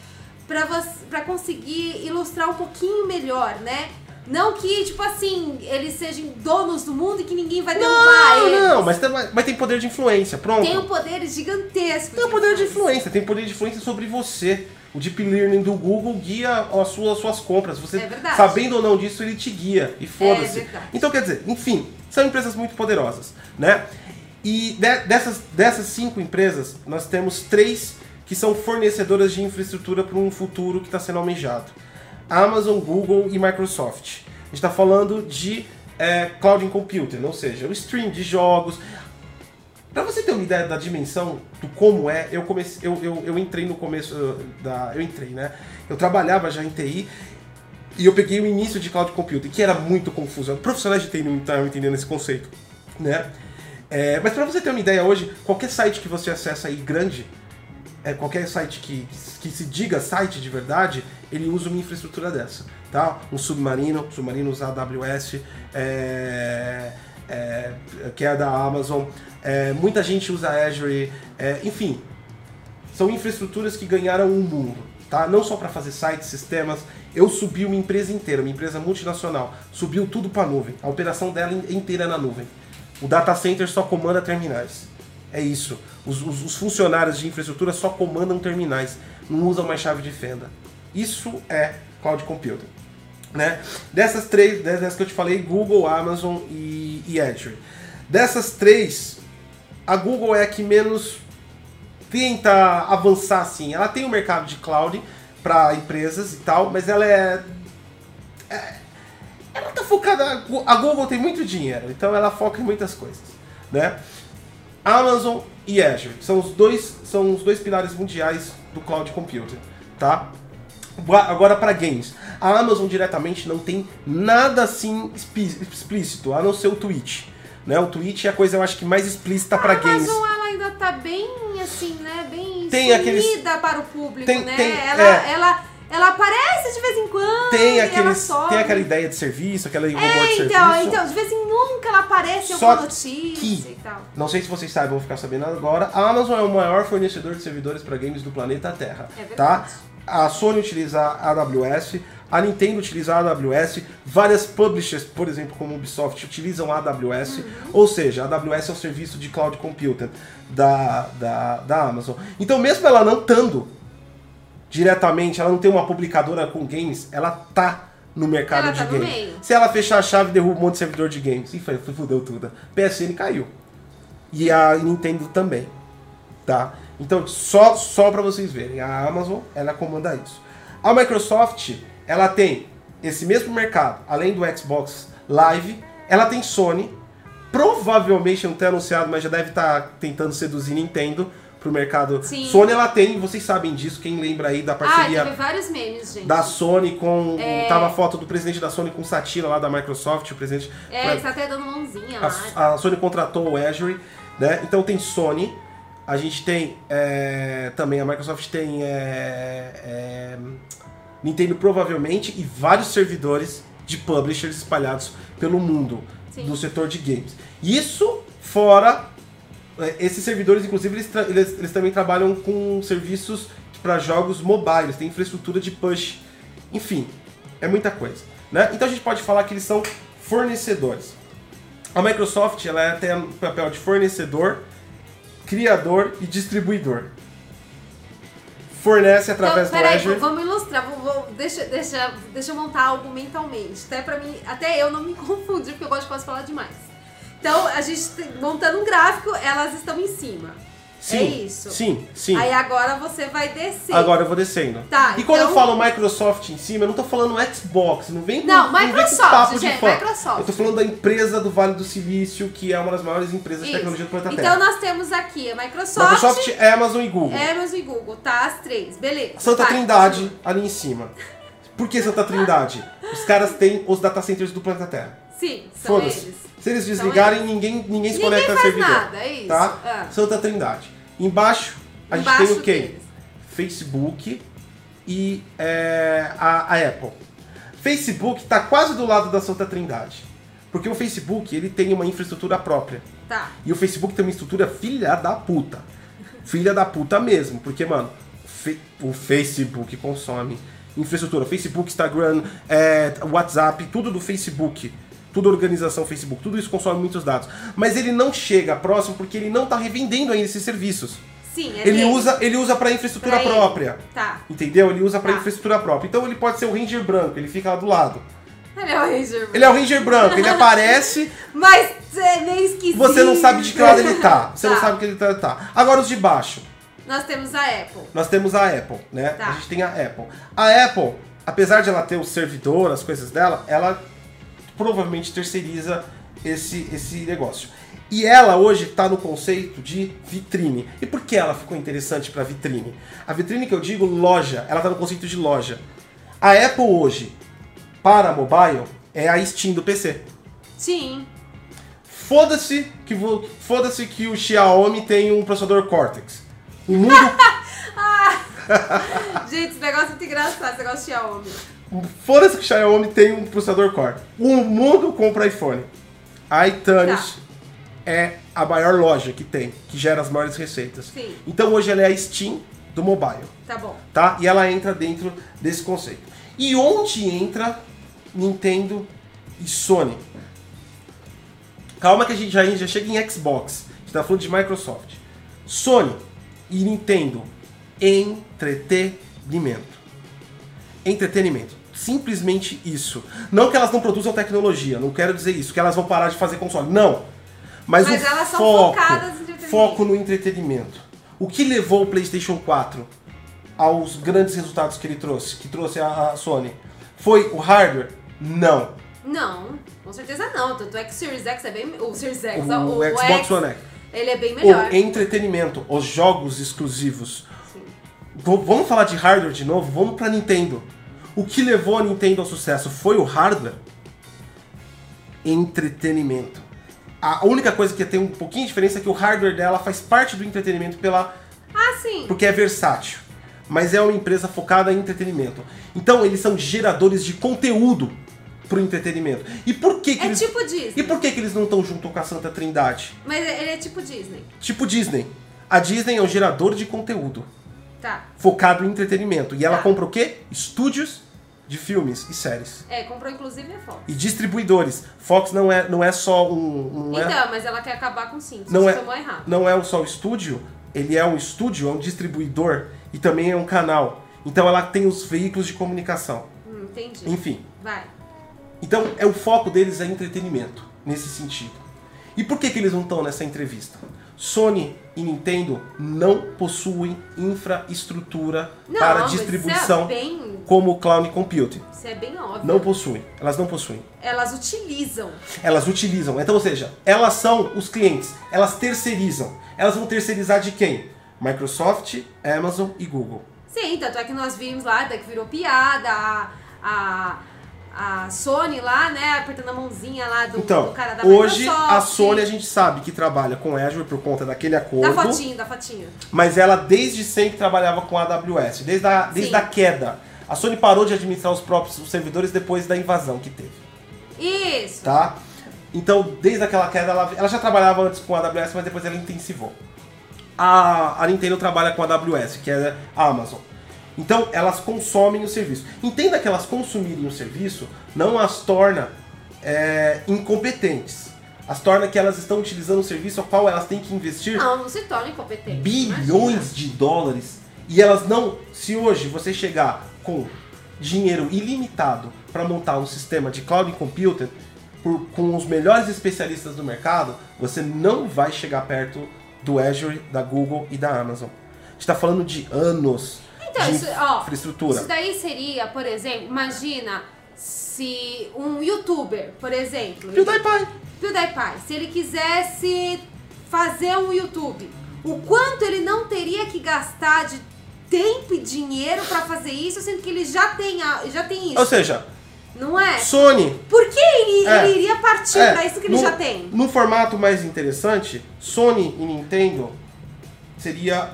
B: pra conseguir ilustrar um pouquinho melhor, né? Não que, tipo assim, eles sejam donos do mundo e que ninguém vai derrubar
A: Não,
B: eles.
A: não, mas tem, mas tem poder de influência, pronto.
B: Tem um poder gigantesco.
A: Tem o poder de influência, tem poder de influência sobre você. O Deep Learning do Google guia as suas, as suas compras. Você,
B: É
A: sabendo ou não disso, ele te guia. E foda-se.
B: É
A: então, quer dizer, enfim, são empresas muito poderosas, né? E de- dessas, dessas cinco empresas, nós temos três que são fornecedoras de infraestrutura para um futuro que está sendo almejado. Amazon, Google e Microsoft. A gente está falando de é, cloud computing, ou seja, o stream de jogos, Pra você ter uma ideia da dimensão do como é, eu comecei, eu, eu, eu entrei no começo uh, da. Eu entrei, né? Eu trabalhava já em TI e eu peguei o início de cloud computing, que era muito confuso. Profissionais de TI não estavam entendendo esse conceito, né? É, mas pra você ter uma ideia hoje, qualquer site que você acessa aí grande, é, qualquer site que, que se diga site de verdade, ele usa uma infraestrutura dessa, tá? Um submarino, submarino usa AWS, é, é, que é da Amazon. É, muita gente usa Azure, é, enfim, são infraestruturas que ganharam o mundo, tá? Não só para fazer sites, sistemas. Eu subi uma empresa inteira, uma empresa multinacional, subiu tudo para a nuvem. A operação dela inteira na nuvem. O data center só comanda terminais. É isso. Os, os, os funcionários de infraestrutura só comandam terminais, não usam mais chave de fenda. Isso é cloud computing. Né? Dessas três, dessas que eu te falei, Google, Amazon e, e Azure. Dessas três, a Google é a que menos tenta avançar assim. Ela tem um mercado de cloud para empresas e tal, mas ela é, é, ela tá focada. A Google tem muito dinheiro, então ela foca em muitas coisas, né? Amazon e Azure são os dois são os dois pilares mundiais do cloud computing, tá? Agora para games, a Amazon diretamente não tem nada assim explícito, a não ser o Twitch. Né? O Twitch é a coisa eu acho que mais explícita para games.
B: A Amazon ela ainda tá bem assim, né? Bem
A: tem aqueles...
B: para o público,
A: tem,
B: né?
A: Tem,
B: ela,
A: é...
B: ela, ela aparece de vez em quando.
A: Tem, aqueles, tem aquela ideia de serviço, aquela
B: é,
A: de
B: então,
A: serviço.
B: Então, de vez em nunca ela aparece em
A: Só
B: alguma notícia
A: que,
B: e tal.
A: Não sei se vocês sabem, vão ficar sabendo agora. A Amazon é o maior fornecedor de servidores para games do planeta Terra.
B: É
A: tá?
B: verdade.
A: A Sony utiliza a AWS, a Nintendo utiliza a AWS, várias publishers, por exemplo, como Ubisoft, utilizam a AWS,
B: Uhum.
A: ou seja, a AWS é o serviço de cloud computing da, da, da Amazon. Então, mesmo ela não estando diretamente, ela não tem uma publicadora com games, ela tá no mercado
B: Ela
A: de
B: tá
A: games. Se ela fechar a chave, derruba um monte de servidor de games. E foi, fudeu tudo. PSN caiu. E a Nintendo também. Tá? Então, só, só para vocês verem, a Amazon, ela comanda isso. A Microsoft, ela tem esse mesmo mercado, além do Xbox Live, ela tem Sony, provavelmente não tem anunciado, mas já deve estar tentando seduzir Nintendo pro mercado.
B: Sim.
A: Sony ela tem, vocês sabem disso, quem lembra aí da
B: Ah,
A: parceria
B: teve vários memes, gente.
A: da Sony com.
B: É.
A: Tava a foto do presidente da Sony com Satira lá da Microsoft, o presidente.
B: É, ele tá até dando mãozinha lá.
A: A, a Sony contratou o Azure, né? Então tem Sony, a gente tem é, também, a Microsoft tem é, é, Nintendo provavelmente e vários servidores de publishers espalhados pelo mundo
B: Sim.
A: do setor de games. Isso fora é, esses servidores, inclusive, eles, eles, eles também trabalham com serviços para jogos mobiles, tem infraestrutura de push, enfim, é muita coisa. Né? Então a gente pode falar que eles são fornecedores. A Microsoft ela tem o papel de fornecedor, criador e distribuidor. Fornece através
B: então,
A: do
B: peraí,
A: Azure.
B: vamos ilustrar. Vou, vou- deixa, deixa, deixa eu montar algo mentalmente. Até pra mim, até eu não me *laughs* confundir, porque eu gosto de falar demais. Então, a gente montando um gráfico, elas estão em cima.
A: Sim,
B: é isso.
A: Sim, sim.
B: Aí agora você vai descer.
A: Agora eu vou descendo.
B: Tá,
A: e quando eu
B: então-
A: falo Microsoft em cima, eu não tô falando Xbox, não vem com,
B: Não,
A: com
B: Microsoft,
A: papo de
B: gente,
A: fã.
B: Microsoft.
A: Eu tô falando da empresa do Vale do Silício, que é uma das maiores empresas de
B: Isso.
A: tecnologia do planeta
B: Então
A: Terra.
B: nós temos aqui a Microsoft,
A: Microsoft, Amazon e Google.
B: Amazon e Google, tá? As três, beleza.
A: Santa
B: Vai,
A: Trindade ali em cima. Por que Santa Trindade? Os caras têm os data centers do planeta Terra.
B: Sim, são eles.
A: Se eles desligarem, ninguém, ninguém se conecta
B: faz
A: servidor.
B: nada, é isso.
A: Tá?
B: Ah.
A: Santa Trindade. Embaixo, a gente
B: Embaixo
A: tem o quê?
B: deles.
A: Facebook e é, a, a Apple. Facebook está quase do lado da Santa Trindade. Porque o Facebook ele tem uma infraestrutura própria.
B: Tá.
A: E o Facebook tem uma estrutura filha da puta. Filha da puta mesmo. Porque, mano, o Facebook consome infraestrutura. Facebook, Instagram, é, WhatsApp, tudo do Facebook. Tudo organização Facebook. Tudo isso consome muitos dados. Mas ele não chega próximo porque ele não está revendendo ainda esses serviços.
B: Sim, é
A: Ele
B: dele.
A: usa, ele usa para infraestrutura
B: Pra
A: própria.
B: Tá.
A: Entendeu? Ele usa para
B: Tá.
A: infraestrutura própria. Então ele pode ser o Ranger branco, ele fica lá do lado.
B: Ele é o Ranger.
A: Ele é o Ranger branco, ele aparece, *laughs*
B: Mas é meio esquisito.
A: você não sabe de que lado ele tá. Você não
B: Tá.
A: sabe que ele tá. Agora os de baixo.
B: Nós temos a Apple.
A: Nós temos a Apple, né?
B: Tá.
A: A gente tem a Apple. A Apple, apesar de ela ter o servidor, as coisas dela, ela provavelmente terceiriza esse, esse negócio. E ela hoje está no conceito de vitrine. E por que ela ficou interessante para vitrine? A vitrine que eu digo, loja, ela está no conceito de loja. A Apple hoje, para mobile, é a Steam do PC.
B: Sim.
A: Foda-se que, foda-se que o Xiaomi tem um processador Cortex. O mundo *laughs*
B: Gente, esse negócio é muito engraçado, esse negócio de Xiaomi.
A: Foda-se que Xiaomi tem um processador Core. O mundo compra iPhone. a Itanes
B: Tá.
A: é a maior loja que tem, que gera as maiores receitas.
B: Sim.
A: Então hoje ela é a Steam do mobile,
B: Tá bom.
A: tá? E ela entra dentro desse conceito. E onde entra Nintendo e Sony? Calma que a gente já, já chega em Xbox. A gente tá falando de Microsoft. Sony e Nintendo. Entretenimento. Entretenimento. Simplesmente isso. Não que elas não produzam tecnologia, não quero dizer isso, que elas vão parar de fazer console. Não. Mas,
B: Mas
A: o
B: elas são
A: foco,
B: focadas em
A: foco no entretenimento. O que levou o PlayStation 4 aos grandes resultados que ele trouxe, que trouxe a, a Sony? Foi o hardware? Não.
B: Não, com certeza não. Tanto é que o Series X é bem. O Series X,
A: O,
B: o,
A: o Xbox
B: X,
A: One X.
B: Ele é bem melhor.
A: O entretenimento, os jogos exclusivos. Vamos falar de hardware de novo? Vamos pra Nintendo. O que levou a Nintendo ao sucesso foi o hardware? Entretenimento. A única coisa que tem um pouquinho de diferença é que o hardware dela faz parte do entretenimento pela
B: Ah, sim.
A: porque é versátil. Mas é uma empresa focada em entretenimento. Então eles são geradores de conteúdo pro entretenimento. E por que, que
B: É
A: eles
B: tipo Disney.
A: E por que, que eles não estão junto com a Santa Trindade?
B: Mas ele é tipo Disney.
A: Tipo Disney. A Disney é um gerador de conteúdo
B: Tá.
A: focado em entretenimento. E ela
B: Tá.
A: compra o quê? Estúdios de filmes e séries.
B: É, comprou inclusive a Fox.
A: E distribuidores. Fox não é, não é só um. Não é,
B: Então, mas ela quer acabar com sim.
A: Não
B: Não
A: é-
B: é.
A: não é só o estúdio, ele é um estúdio, é um distribuidor e também é um canal. Então ela tem os veículos de comunicação.
B: Hum, entendi.
A: Enfim.
B: Vai.
A: Então é o foco deles é entretenimento, nesse sentido. E por que, que eles não estão nessa entrevista? Sony e Nintendo não possuem infraestrutura
B: Não,
A: para
B: mas
A: distribuição
B: é bem,
A: como o cloud computing.
B: isso é bem óbvio.
A: Não possuem. Elas não possuem.
B: Elas utilizam.
A: Elas utilizam. Então, ou seja, elas são os clientes. Elas terceirizam. Elas vão terceirizar de quem? Microsoft, Amazon e Google.
B: Sim, tanto é que nós vimos lá, até que virou piada, a, a, a Sony lá, né, apertando a mãozinha lá do,
A: Então,
B: do cara da
A: hoje
B: Microsoft.
A: a Sony a gente sabe que trabalha com Azure por conta daquele
B: Da
A: acordo.
B: fotinho, da fotinho.
A: Mas ela desde sempre trabalhava com a AWS, desde a, desde
B: Sim.
A: a queda. A Sony parou de administrar os próprios servidores depois da invasão que teve,
B: Isso.
A: tá? Então, desde aquela queda, ela, ela já trabalhava antes com a AWS, mas depois ela intensivou. A, a Nintendo trabalha com a AWS, que é a Amazon. Então, elas consomem o serviço. Entenda que elas consumirem o serviço não as torna é, incompetentes. As torna que elas estão utilizando o serviço ao qual elas têm que investir
B: Não, não se torna incompetente.
A: bilhões de dólares e elas não. Se hoje você chegar com dinheiro ilimitado para montar um sistema de cloud computing por- com os melhores especialistas do mercado, você não vai chegar perto do Azure, da Google e da Amazon. A gente está falando de anos
B: Então, isso, ó,
A: infraestrutura.
B: Isso daí seria, por exemplo, imagina se um youtuber, por exemplo,
A: PewDiePie.
B: PewDiePie, se ele quisesse fazer um YouTube, o quanto ele não teria que gastar de tempo e dinheiro pra fazer isso, sendo que ele já tem, a- já tem isso,
A: Ou seja,
B: não é?
A: Sony
B: Por que ele,
A: É.
B: ele iria partir
A: É,
B: pra isso que ele
A: no-
B: já tem?
A: No formato mais interessante, Sony e Nintendo seria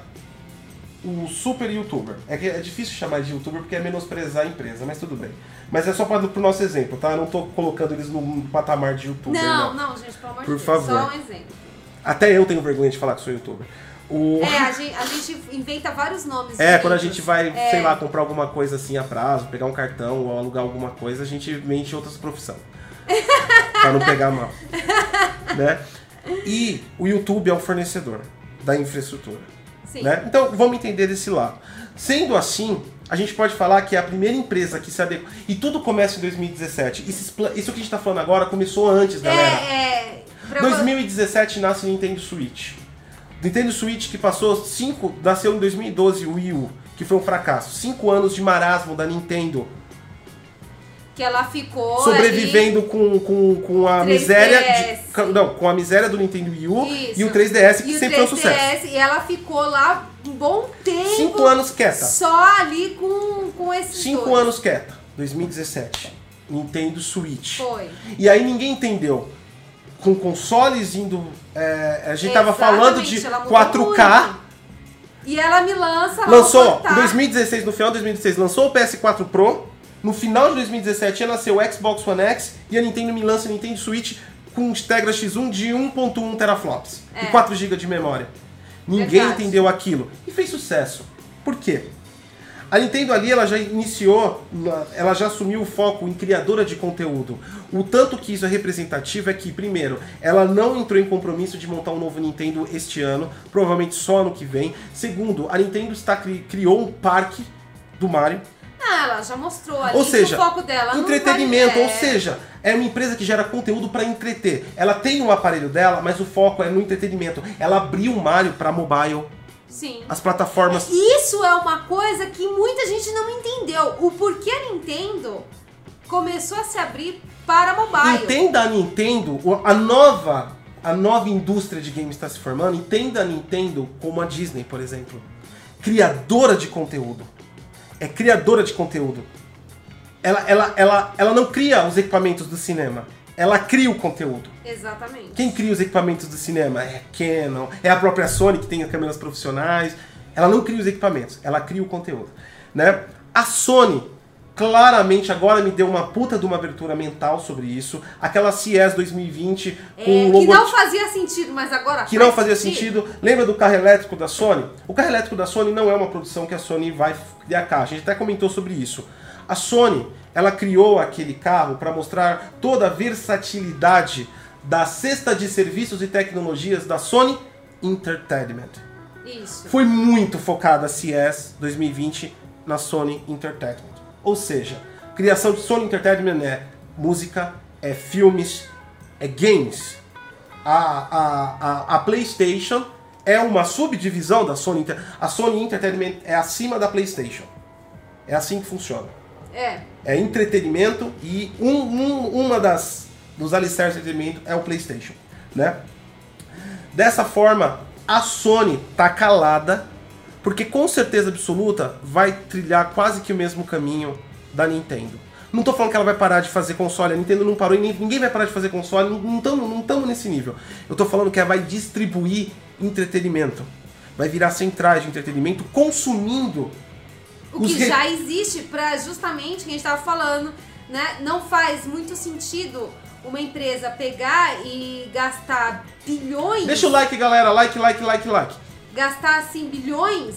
A: o super youtuber. É que é difícil chamar de youtuber porque é menosprezar a empresa, mas tudo bem. Mas é só para pro nosso exemplo, tá? Eu não tô colocando eles num patamar de youtuber,
B: Não,
A: não.
B: não, gente, pelo amor
A: Por
B: de Deus,
A: favor.
B: só um exemplo.
A: Até eu tenho vergonha de falar que sou youtuber. O...
B: É, a gente, a gente inventa vários nomes.
A: É, quando a gente vai,
B: É.
A: sei lá, comprar alguma coisa assim a prazo, pegar um cartão ou alugar alguma coisa, a gente mente outras profissões. *laughs* pra não pegar mal. Né? E o YouTube é o fornecedor da infraestrutura. Né? Então vamos entender desse lado. Sendo assim, a gente pode falar que é a primeira empresa que se adequa. E tudo começa em 2017. Isso, isso que a gente está falando agora começou antes, galera.
B: É, é. pra-
A: 2017 nasce o Nintendo Switch. Nintendo Switch que passou cinco, nasceu em 2012 o Wii U, que foi um fracasso. Cinco anos de marasmo da Nintendo,
B: Que ela ficou.
A: sobrevivendo com, com, com a
B: 3DS.
A: miséria, de, não, com a miséria do Nintero Wii U
B: ali,
A: e o
B: isso.
A: 3DS que
B: E
A: sempre foi um sucesso.
B: 3DS, E ela ficou lá um bom tempo.
A: Cinco anos quieta.
B: Só ali com, com esses
A: Cinco
B: dois.
A: anos quieta. 2017. Nintendo Switch.
B: Foi.
A: E aí ninguém entendeu. Com consoles indo. é, a gente tava falando de
B: Exatamente, ela mudou
A: 4K.
B: muito. E ela me lança
A: Lançou em 2016, no final de 2016, lançou o PS4 Pro. No final de 2017 ia nascer o Xbox One X e a Nintendo me lança o Nintendo Switch com Tegra X1 de 1.1 teraflops
B: É.
A: e 4 GB de memória. Ninguém
B: Verdade.
A: entendeu aquilo e fez sucesso. Por quê? A Nintendo ali ela já iniciou, ela já assumiu o foco em criadora de conteúdo. O tanto que isso é representativo é que, primeiro, ela não entrou em compromisso de montar um novo Nintendo este ano, provavelmente só ano que vem. Segundo, a Nintendo está, cri- criou um parque do Mario,
B: Ah, ela já mostrou ali
A: ou seja,
B: o foco dela
A: entretenimento, ou seja, é uma empresa que gera conteúdo para entreter. Ela tem um aparelho dela, mas o foco é no entretenimento. Ela abriu o Mario para mobile,
B: Sim.
A: as plataformas.
B: Isso é uma coisa que muita gente não entendeu. O porquê a Nintendo começou a se abrir para mobile.
A: Entenda a Nintendo, a nova, a nova indústria de games está se formando. Entenda a Nintendo como a Disney, por exemplo, criadora de conteúdo. É criadora de conteúdo. Ela, ela, ela, ela não cria os equipamentos do cinema. Ela cria o conteúdo.
B: Exatamente.
A: Quem cria os equipamentos do cinema é a Canon, é a própria Sony que tem as câmeras profissionais. Ela não cria os equipamentos, ela cria o conteúdo, né? A Sony claramente agora me deu uma puta de uma abertura mental sobre isso. Aquela CES 2020
B: É,
A: com
B: que
A: logo
B: não fazia sentido, mas agora
A: que
B: faz
A: não fazia sentido. Lembra do carro elétrico da Sony? O carro elétrico da Sony não é uma produção que a Sony vai criar carro. A gente até comentou sobre isso. A Sony, ela criou aquele carro para mostrar toda a versatilidade da cesta de serviços e tecnologias da Sony Entertainment.
B: Isso.
A: Foi muito focada a CES 2020 na Sony Entertainment. Ou seja, criação de Sony Entertainment é música, é filmes, é games. A, a, a, a PlayStation é uma subdivisão da Sony. A Sony Entertainment é acima da PlayStation. É assim que funciona.
B: É.
A: É entretenimento e um, um- uma das dos alicerces de entretenimento é o PlayStation, né? Dessa forma, a Sony tá calada, porque com certeza absoluta vai trilhar quase que o mesmo caminho da Nintendo. Não tô falando que ela vai parar de fazer console, a Nintendo não parou e ninguém vai parar de fazer console, não estamos não tamo nesse nível. Eu tô falando que ela vai distribuir entretenimento. Vai virar centrais de entretenimento consumindo
B: O que
A: re-
B: já existe pra justamente o que a gente tava falando, né? Não faz muito sentido uma empresa pegar e gastar bilhões,
A: Deixa o like, galera. Like, like, like, like.
B: Gastar assim bilhões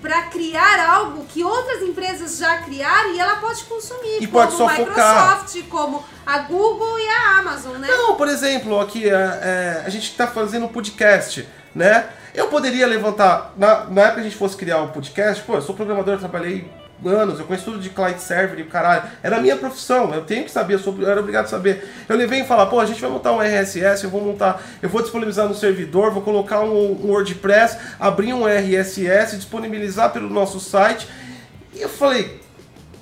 B: pra criar algo que outras empresas já criaram e ela pode consumir,
A: E
B: como
A: pode só
B: a
A: focar.
B: Microsoft, como a Google e a Amazon, né?
A: Não, por exemplo, aqui é, é, a gente está fazendo um podcast, né? Eu poderia levantar, na, na época que a gente fosse criar um podcast, pô, eu sou programador, eu trabalhei anos, eu conheço tudo de client server e caralho. Era a minha profissão, eu tenho que saber, eu, sou, eu era obrigado a saber. Eu levei e falar, pô, a gente vai montar um RSS, eu vou montar, eu vou disponibilizar no servidor, vou colocar um, um WordPress, abrir um RSS, disponibilizar pelo nosso site. E eu falei,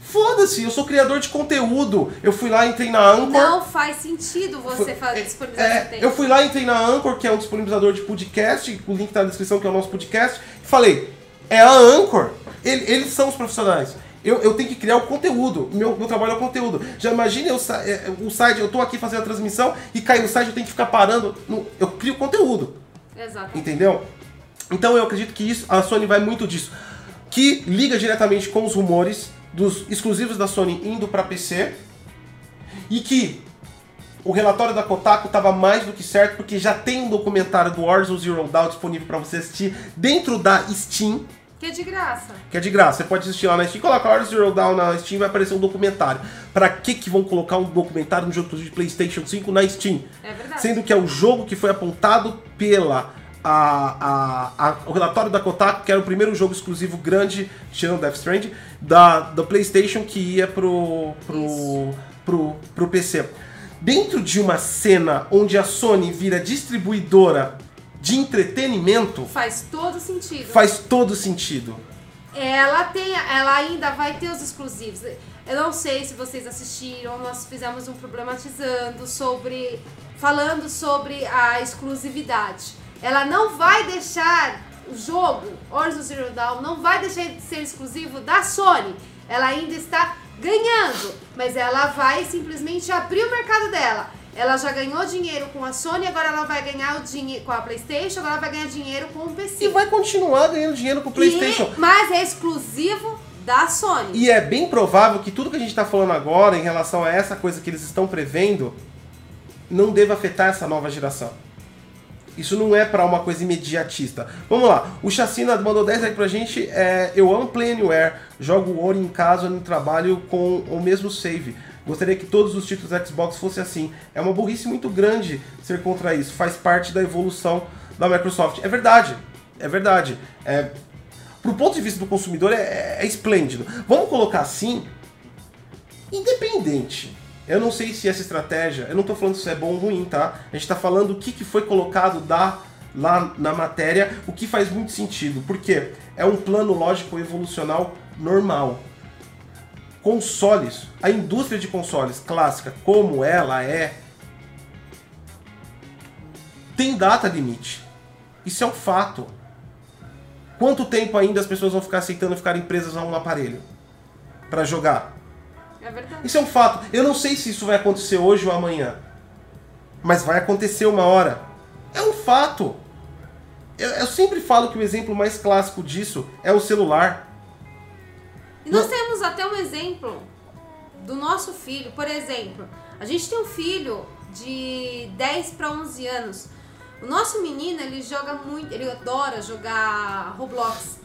A: foda-se, eu sou criador de conteúdo. Eu fui lá, entrei na Anchor.
B: Não faz sentido você fazer
A: é,
B: disponibilizar
A: é, eu fui lá, entrei na Anchor, que é um disponibilizador de podcast, o link tá na descrição, que é o nosso podcast, e falei, é a Anchor, Ele- eles são os profissionais. Eu, eu tenho que criar o conteúdo, meu, meu trabalho é o conteúdo. Já imagine eu, sa- é, o site, eu tô aqui fazendo a transmissão e cai no site, eu tenho que ficar parando. no- eu crio conteúdo,
B: Exato.
A: entendeu? Então eu acredito que isso, a Sony vai muito disso. Que liga diretamente com os rumores dos exclusivos da Sony indo para PC e que o relatório da Kotaku estava mais do que certo porque já tem um documentário do Warzone Zero Dawn disponível para você assistir dentro da Steam,
B: Que é de graça.
A: que é de graça. Você pode assistir lá na Steam, coloca Warzone Zero Dawn na Steam vai aparecer um documentário. Para que que vão colocar um documentário no jogo de PlayStation 5 na Steam?
B: É verdade.
A: Sendo que é o jogo que foi apontado pela a, a, a- o relatório da Kotaku, que era o primeiro jogo exclusivo grande, tirando Death Stranding, da, da PlayStation que ia pro, pro, pro, pro PC. Dentro de uma cena onde a Sony vira distribuidora de entretenimento,
B: Faz todo sentido.
A: faz todo sentido.
B: Ela tem, ela ainda vai ter os exclusivos. Eu não sei se vocês assistiram, nós fizemos um problematizando sobre falando sobre a exclusividade. Ela não vai deixar o jogo Horizon Zero Dawn não vai deixar de ser exclusivo da Sony. Ela ainda está ganhando, mas ela vai simplesmente abrir o mercado dela. Ela já ganhou dinheiro com a Sony, agora ela vai ganhar o dinheiro com a PlayStation, agora ela vai ganhar dinheiro com o PC.
A: E vai continuar ganhando dinheiro com o PlayStation.
B: E- mas é exclusivo da Sony.
A: E é bem provável que tudo que a gente está falando agora em relação a essa coisa que eles estão prevendo não deva afetar essa nova geração. Isso não é para uma coisa imediatista. Vamos lá, o Chacina mandou 10 aí pra gente. É, eu amo Play Anywhere, jogo o Ori em casa no trabalho com o mesmo save. Gostaria que todos os títulos Xbox fossem assim. É uma burrice muito grande ser contra isso. Faz parte da evolução da Microsoft. É verdade, é verdade. É, pro ponto de vista do consumidor é, é esplêndido. Vamos colocar assim, independente eu não sei se essa estratégia, eu não estou falando se é bom ou ruim, tá? A gente está falando o que, que foi colocado da, lá na matéria, o que faz muito sentido. Porque é um plano lógico evolucional normal. Consoles, a indústria de consoles clássica, como ela é, tem data limite. Isso é um fato. Quanto tempo ainda as pessoas vão ficar aceitando ficar presas a um aparelho para jogar?
B: É verdade.
A: Isso é um fato. Eu não sei se isso vai acontecer hoje ou amanhã. Mas vai acontecer uma hora. É um fato. Eu, eu sempre falo que o exemplo mais clássico disso é o celular.
B: E nós temos até um exemplo do nosso filho. Por exemplo, a gente tem um filho de 10 para 11 anos. O nosso menino, ele joga muito, ele adora jogar Roblox.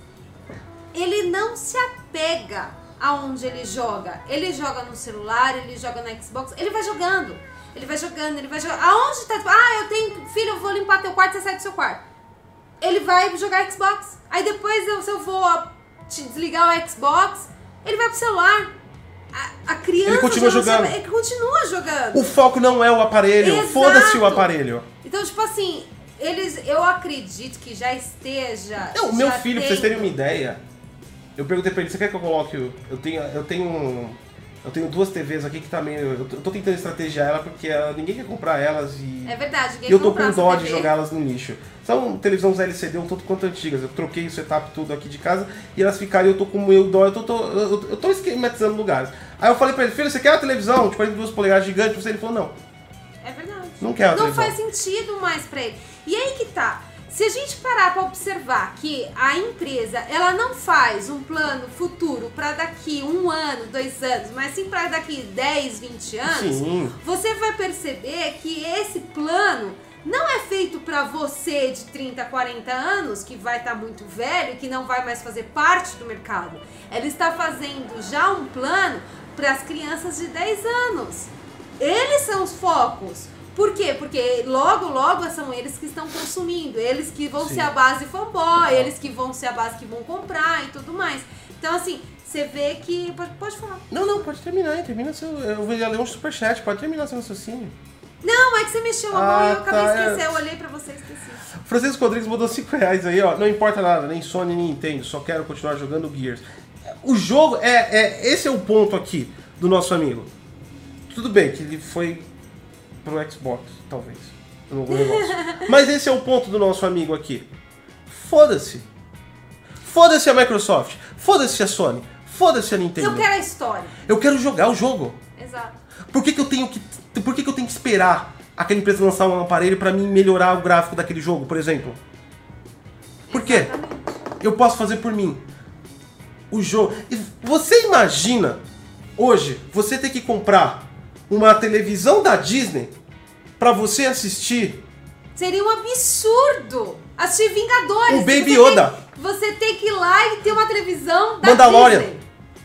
B: Ele não se apega aonde ele joga. Ele joga no celular, ele joga no Xbox, ele vai jogando. Ele vai jogando, ele vai jogando. Aonde tá? Ah, eu tenho. Filho, eu vou limpar teu quarto, você sai do seu quarto. Ele vai jogar Xbox. Aí depois, se eu vou desligar o Xbox, ele vai pro celular. A, a criança.
A: Ele continua jogando.
B: ele continua jogando.
A: O foco não é o aparelho. Foda-se o aparelho.
B: Então, tipo assim, eles. Eu acredito que já esteja.
A: Não, o meu filho, tem... pra vocês terem uma ideia eu perguntei pra ele, você quer que eu coloque. Eu tenho. Eu tenho. Eu tenho duas TVs aqui que também. Tá eu tô tentando estrategiar ela porque ela, ninguém quer comprar elas e.
B: É verdade,
A: E eu tô com dó de jogar elas no lixo. São televisões LCD um tanto quanto antigas. Eu troquei o setup tudo aqui de casa e elas ficaram. Eu tô com o meu dó, eu tô, tô, eu, eu tô esquematizando lugares. Aí eu falei pra ele, filho, você quer uma televisão de 42 polegadas gigante? Ele falou, não.
B: É verdade.
A: Não quer
B: Não
A: televisão.
B: faz sentido mais pra ele. E aí que tá. Se a gente parar para observar que a empresa ela não faz um plano futuro para daqui um ano, dois anos, mas sim para daqui 10, 20 anos,
A: sim.
B: você vai perceber que esse plano não é feito para você de 30, 40 anos, que vai estar tá muito velho, que não vai mais fazer parte do mercado. Ela está fazendo já um plano para as crianças de 10 anos. Eles são os focos. Por quê? Porque logo, logo são eles que estão consumindo, eles que vão Sim. ser a base fanboy, eles que vão ser a base que vão comprar e tudo mais. Então, assim, você vê que. Pode, pode falar.
A: Não, não, pode terminar. Termina seu. Eu vou ler um superchat, pode terminar seu raciocínio.
B: Não, é que você mexeu a mão ah, e eu acabei tá, de esquecer. É. Eu olhei pra você e esqueci.
A: Francisco Rodrigues mandou 5 reais aí, ó. Não importa nada, nem Sony, nem Nintendo, só quero continuar jogando Gears. O jogo, é, é esse é o ponto aqui do nosso amigo. Tudo bem que ele foi pro Xbox, talvez. *laughs* Mas esse é o ponto do nosso amigo aqui. Foda-se. Foda-se a Microsoft. Foda-se a Sony. Foda-se a Nintendo.
B: Eu quero a história.
A: Eu quero jogar o jogo.
B: Exato.
A: Por que, que eu tenho que. Por que, que eu tenho que esperar aquela empresa lançar um aparelho para mim melhorar o gráfico daquele jogo, por exemplo? Por quê? Eu posso fazer por mim. O jogo. Você imagina hoje você ter que comprar uma televisão da Disney para você assistir.
B: Seria um absurdo assistir Vingadores.
A: O Baby Yoda.
B: Tem, você tem que ir lá e ter uma televisão da
A: Mandalorian.
B: Disney.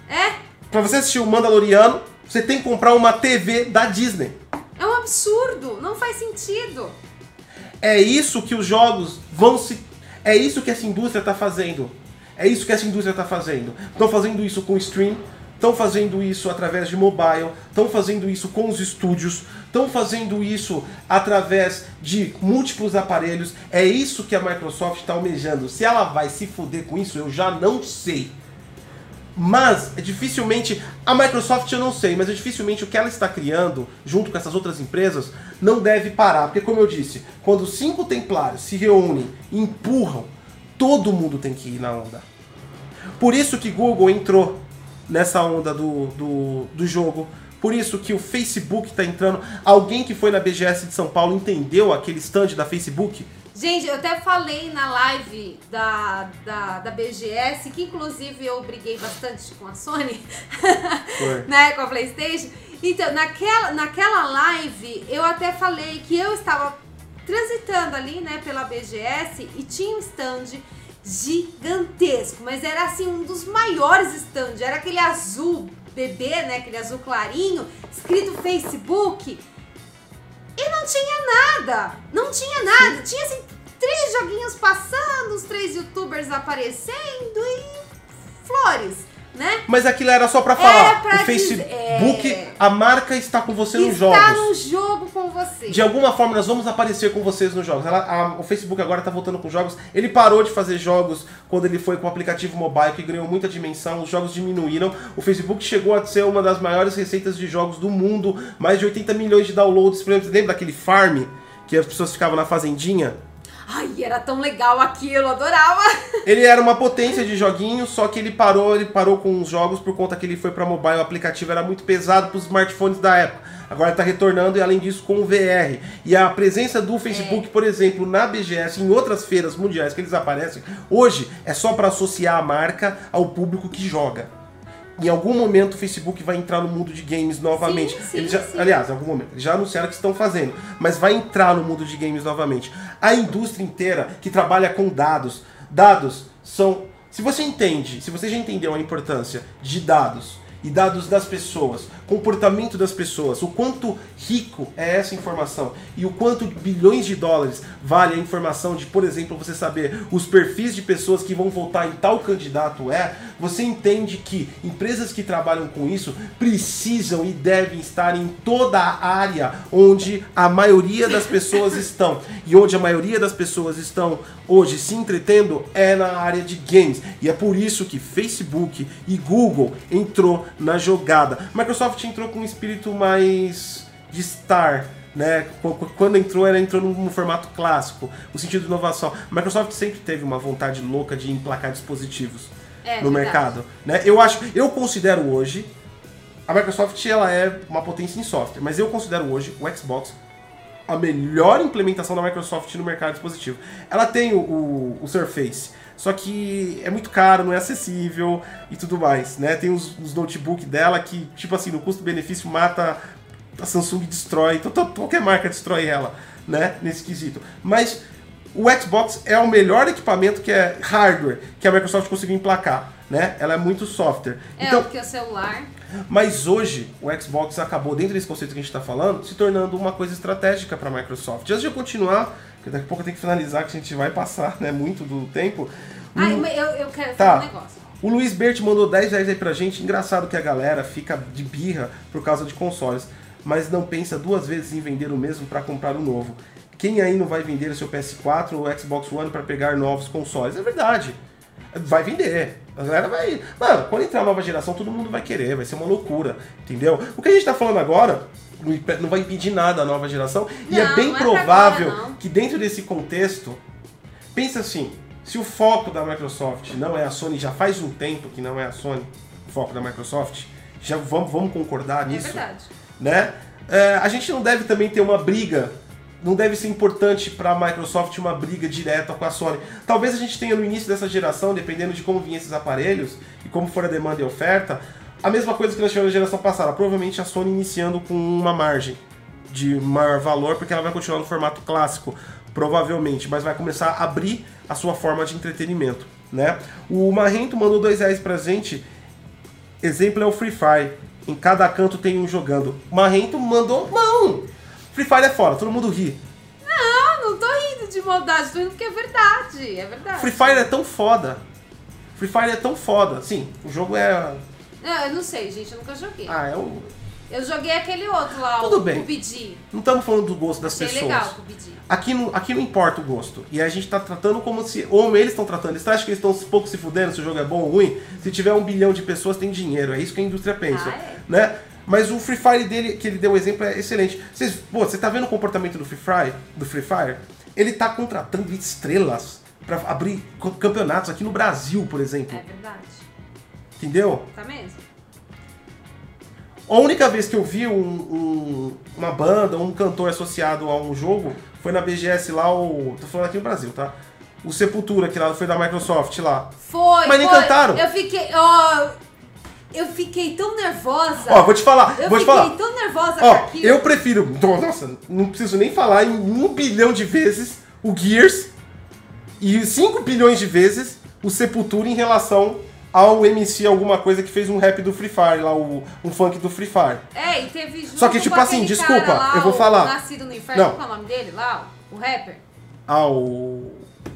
B: É?
A: Pra você assistir o Mandaloriano, você tem que comprar uma TV da Disney.
B: É um absurdo, não faz sentido.
A: É isso que os jogos vão se. É isso que essa indústria está fazendo. É isso que essa indústria está fazendo. Estão fazendo isso com stream, estão fazendo isso através de mobile, estão fazendo isso com os estúdios, estão fazendo isso através de múltiplos aparelhos. É isso que a Microsoft está almejando. Se ela vai se fuder com isso, eu já não sei. Mas é dificilmente a Microsoft eu não sei, mas é dificilmente o que ela está criando junto com essas outras empresas não deve parar, porque como eu disse, quando cinco templários se reúnem e empurram, todo mundo tem que ir na onda. Por isso que Google entrou nessa onda do, do, do jogo. Por isso que o Facebook está entrando. Alguém que foi na BGS de São Paulo entendeu aquele stand da Facebook?
B: Gente, eu até falei na live da, da, da BGS, que inclusive eu briguei bastante com a Sony, *laughs* né, com a Playstation. Então, naquela, naquela live, eu até falei que eu estava transitando ali, né, pela BGS e tinha um stand gigantesco, mas era assim um dos maiores stands, era aquele azul bebê, né, aquele azul clarinho, escrito Facebook. E não tinha nada, não tinha nada, tinha assim três joguinhos passando, os três youtubers aparecendo e flores né?
A: Mas aquilo era só pra falar.
B: pra
A: o Facebook,
B: dizer- é.
A: a marca está com você nos jogos.
B: Está no jogo com você.
A: De alguma forma nós vamos aparecer com vocês nos jogos. Ela- a- o Facebook agora tá voltando com jogos. Ele parou de fazer jogos quando ele foi com o aplicativo mobile, que ganhou muita dimensão. Os jogos diminuíram. O Facebook chegou a ser uma das maiores receitas de jogos do mundo. Mais de 80 milhões de downloads. Lembra daquele farm? Que as pessoas ficavam na fazendinha?
B: Ai, era tão legal aquilo, adorava.
A: Ele era uma potência de joguinhos, só que ele parou, ele parou com os jogos por conta que ele foi para mobile, o aplicativo era muito pesado para os smartphones da época. Agora está retornando e além disso com o VR. E a presença do Facebook, por exemplo, na BGS, em outras feiras mundiais que eles aparecem, hoje é só para associar a marca ao público que joga. Em algum momento o Facebook vai entrar no mundo de games novamente.
B: Sim, sim,
A: Eles já-
B: sim.
A: aliás, em algum momento. Eles já anunciaram que estão fazendo, mas vai entrar no mundo de games novamente. A indústria inteira que trabalha com dados. Dados são. Se você entende, se você já entendeu a importância de dados e dados das pessoas, comportamento das pessoas, o quanto rico é essa informação e o quanto bilhões de dólares vale a informação de, por exemplo, você saber os perfis de pessoas que vão votar em tal candidato é, você entende que empresas que trabalham com isso precisam e devem estar em toda a área onde a maioria das pessoas estão. E onde a maioria das pessoas estão hoje se entretendo é na área de games. E é por isso que Facebook e Google entrou na jogada. Microsoft entrou com um espírito mais de estar, né? Qu- qu- Quando entrou, ela entrou num num formato clássico, o sentido de inovação. A Microsoft sempre teve uma vontade louca de emplacar dispositivos
B: É,
A: no
B: verdade.
A: mercado, né? Eu acho, eu considero hoje a Microsoft ela é uma potência em software, mas eu considero hoje o Xbox a melhor implementação da Microsoft no mercado dispositivo. Ela tem o, o, o Surface, só que é muito caro, não é acessível e tudo mais, né? Tem os, os notebook dela que, tipo assim, no custo-benefício mata a Samsung destrói, então qualquer marca destrói ela, né? Nesse quesito. Mas o Xbox é o melhor equipamento que é hardware que a Microsoft conseguiu emplacar, né? Ela é muito software.
B: É,
A: Então,
B: porque o celular.
A: mas hoje o Xbox acabou, dentro desse conceito que a gente está falando, se tornando uma coisa estratégica para a Microsoft. Antes de eu continuar, porque daqui a pouco eu tenho que finalizar, que a gente vai passar né, muito do tempo. O,
B: mas eu, eu quero
A: Tá.
B: falar um negócio.
A: o Luiz Bert mandou 10 reais aí pra gente. Engraçado que a galera fica de birra por causa de consoles, mas não pensa duas vezes em vender o mesmo para comprar o novo. Quem aí não vai vender o seu PS4 ou Xbox One para pegar novos consoles? É verdade. Vai vender. A galera vai. Mano, quando entrar a nova geração, todo mundo vai querer, vai ser uma loucura. Entendeu? O que a gente tá falando agora não não vai impedir nada a nova geração. e é
B: Não,
A: bem
B: não é
A: provável
B: agora, não.
A: que dentro desse contexto. Pensa assim, se o foco da Microsoft não é a Sony, já faz um tempo que não é a Sony, o foco da Microsoft, já vamos, vamos concordar
B: É
A: nisso?
B: verdade.
A: né? É, a gente não deve também ter uma briga, não deve ser importante para a Microsoft uma briga direta com a Sony. Talvez a gente tenha no início dessa geração, dependendo de como vinham esses aparelhos e como for a demanda e a oferta, a mesma coisa que nós tivemos na geração passada. Provavelmente a Sony iniciando com uma margem de maior valor, porque ela vai continuar no formato clássico, provavelmente, mas vai começar a abrir a sua forma de entretenimento, né? O Marrento mandou dois reais pra gente Exemplo é o Free Fire. Em cada canto tem um jogando. Marrento mandou mão. Free Fire é fora, todo mundo ri.
B: Não, não tô rindo de maldade, tô rindo porque é verdade. É verdade.
A: Free Fire é tão foda. Free Fire é tão foda. Sim, o jogo é.
B: Não, eu não sei, gente, eu nunca joguei.
A: Ah, é um.
B: Eu joguei aquele outro lá,
A: Tudo
B: o
A: bem. Não estamos falando do gosto das
B: Achei
A: pessoas.
B: legal o PUBG.
A: Aqui não, aqui não importa o gosto. E a gente tá tratando como se. Ou eles estão tratando. Eles acham que eles estão pouco se fudendo se o jogo é bom ou ruim? Se tiver um bilhão de pessoas, tem dinheiro. É isso que a indústria pensa.
B: Ah, é?
A: Né? Mas o Free Fire dele, que ele deu o exemplo, é excelente. Vocês, pô, você tá vendo o comportamento do Free Fire? Do Free Fire? Ele tá contratando estrelas pra abrir campeonatos aqui no Brasil, por exemplo.
B: É verdade.
A: Entendeu?
B: Tá mesmo?
A: A única vez que eu vi um- um- uma banda, um cantor associado a um jogo foi na BGS lá, o. tô falando aqui no Brasil, tá? O Sepultura, que lá foi da Microsoft lá.
B: Foi,
A: Mas nem
B: foi.
A: cantaram.
B: Eu fiquei. ó, eu fiquei tão nervosa.
A: Ó, vou te falar,
B: eu
A: vou te
B: fiquei
A: falar.
B: tão nervosa
A: Ó,
B: com aquilo.
A: eu prefiro. Nossa, não preciso nem falar em um bilhão de vezes o Gears e 5 bilhões de vezes o Sepultura em relação ao MC alguma coisa que fez um rap do Free Fire, lá, o, um funk do Free Fire.
B: É, e teve junto
A: Só que, tipo assim, desculpa,
B: lá,
A: eu vou
B: o
A: falar.
B: Nascido no Inferno,
A: Não.
B: qual é o nome dele lá? O rapper?
A: Ao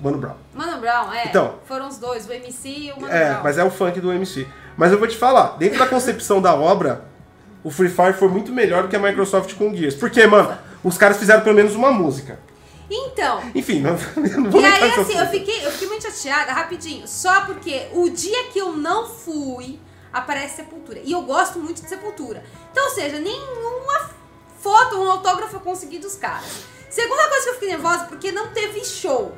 A: Mano Brown.
B: Mano Brown, é.
A: Então.
B: Foram os dois, o MC e o Mano
A: É,
B: Brown.
A: mas é o funk do MC. Mas eu vou te falar, dentro da concepção da obra, o Free Fire foi muito melhor do que a Microsoft com o Gears. Porque, mano, os caras fizeram pelo menos uma música.
B: Então,
A: Enfim, não, *laughs* não vou
B: E aí, assim, eu fiquei, eu fiquei muito chateada, rapidinho, só porque o dia que eu não fui, aparece Sepultura. E eu gosto muito de Sepultura. Então, ou seja, nenhuma foto, um autógrafo eu consegui dos caras. Segunda coisa que eu fiquei nervosa, porque não teve show.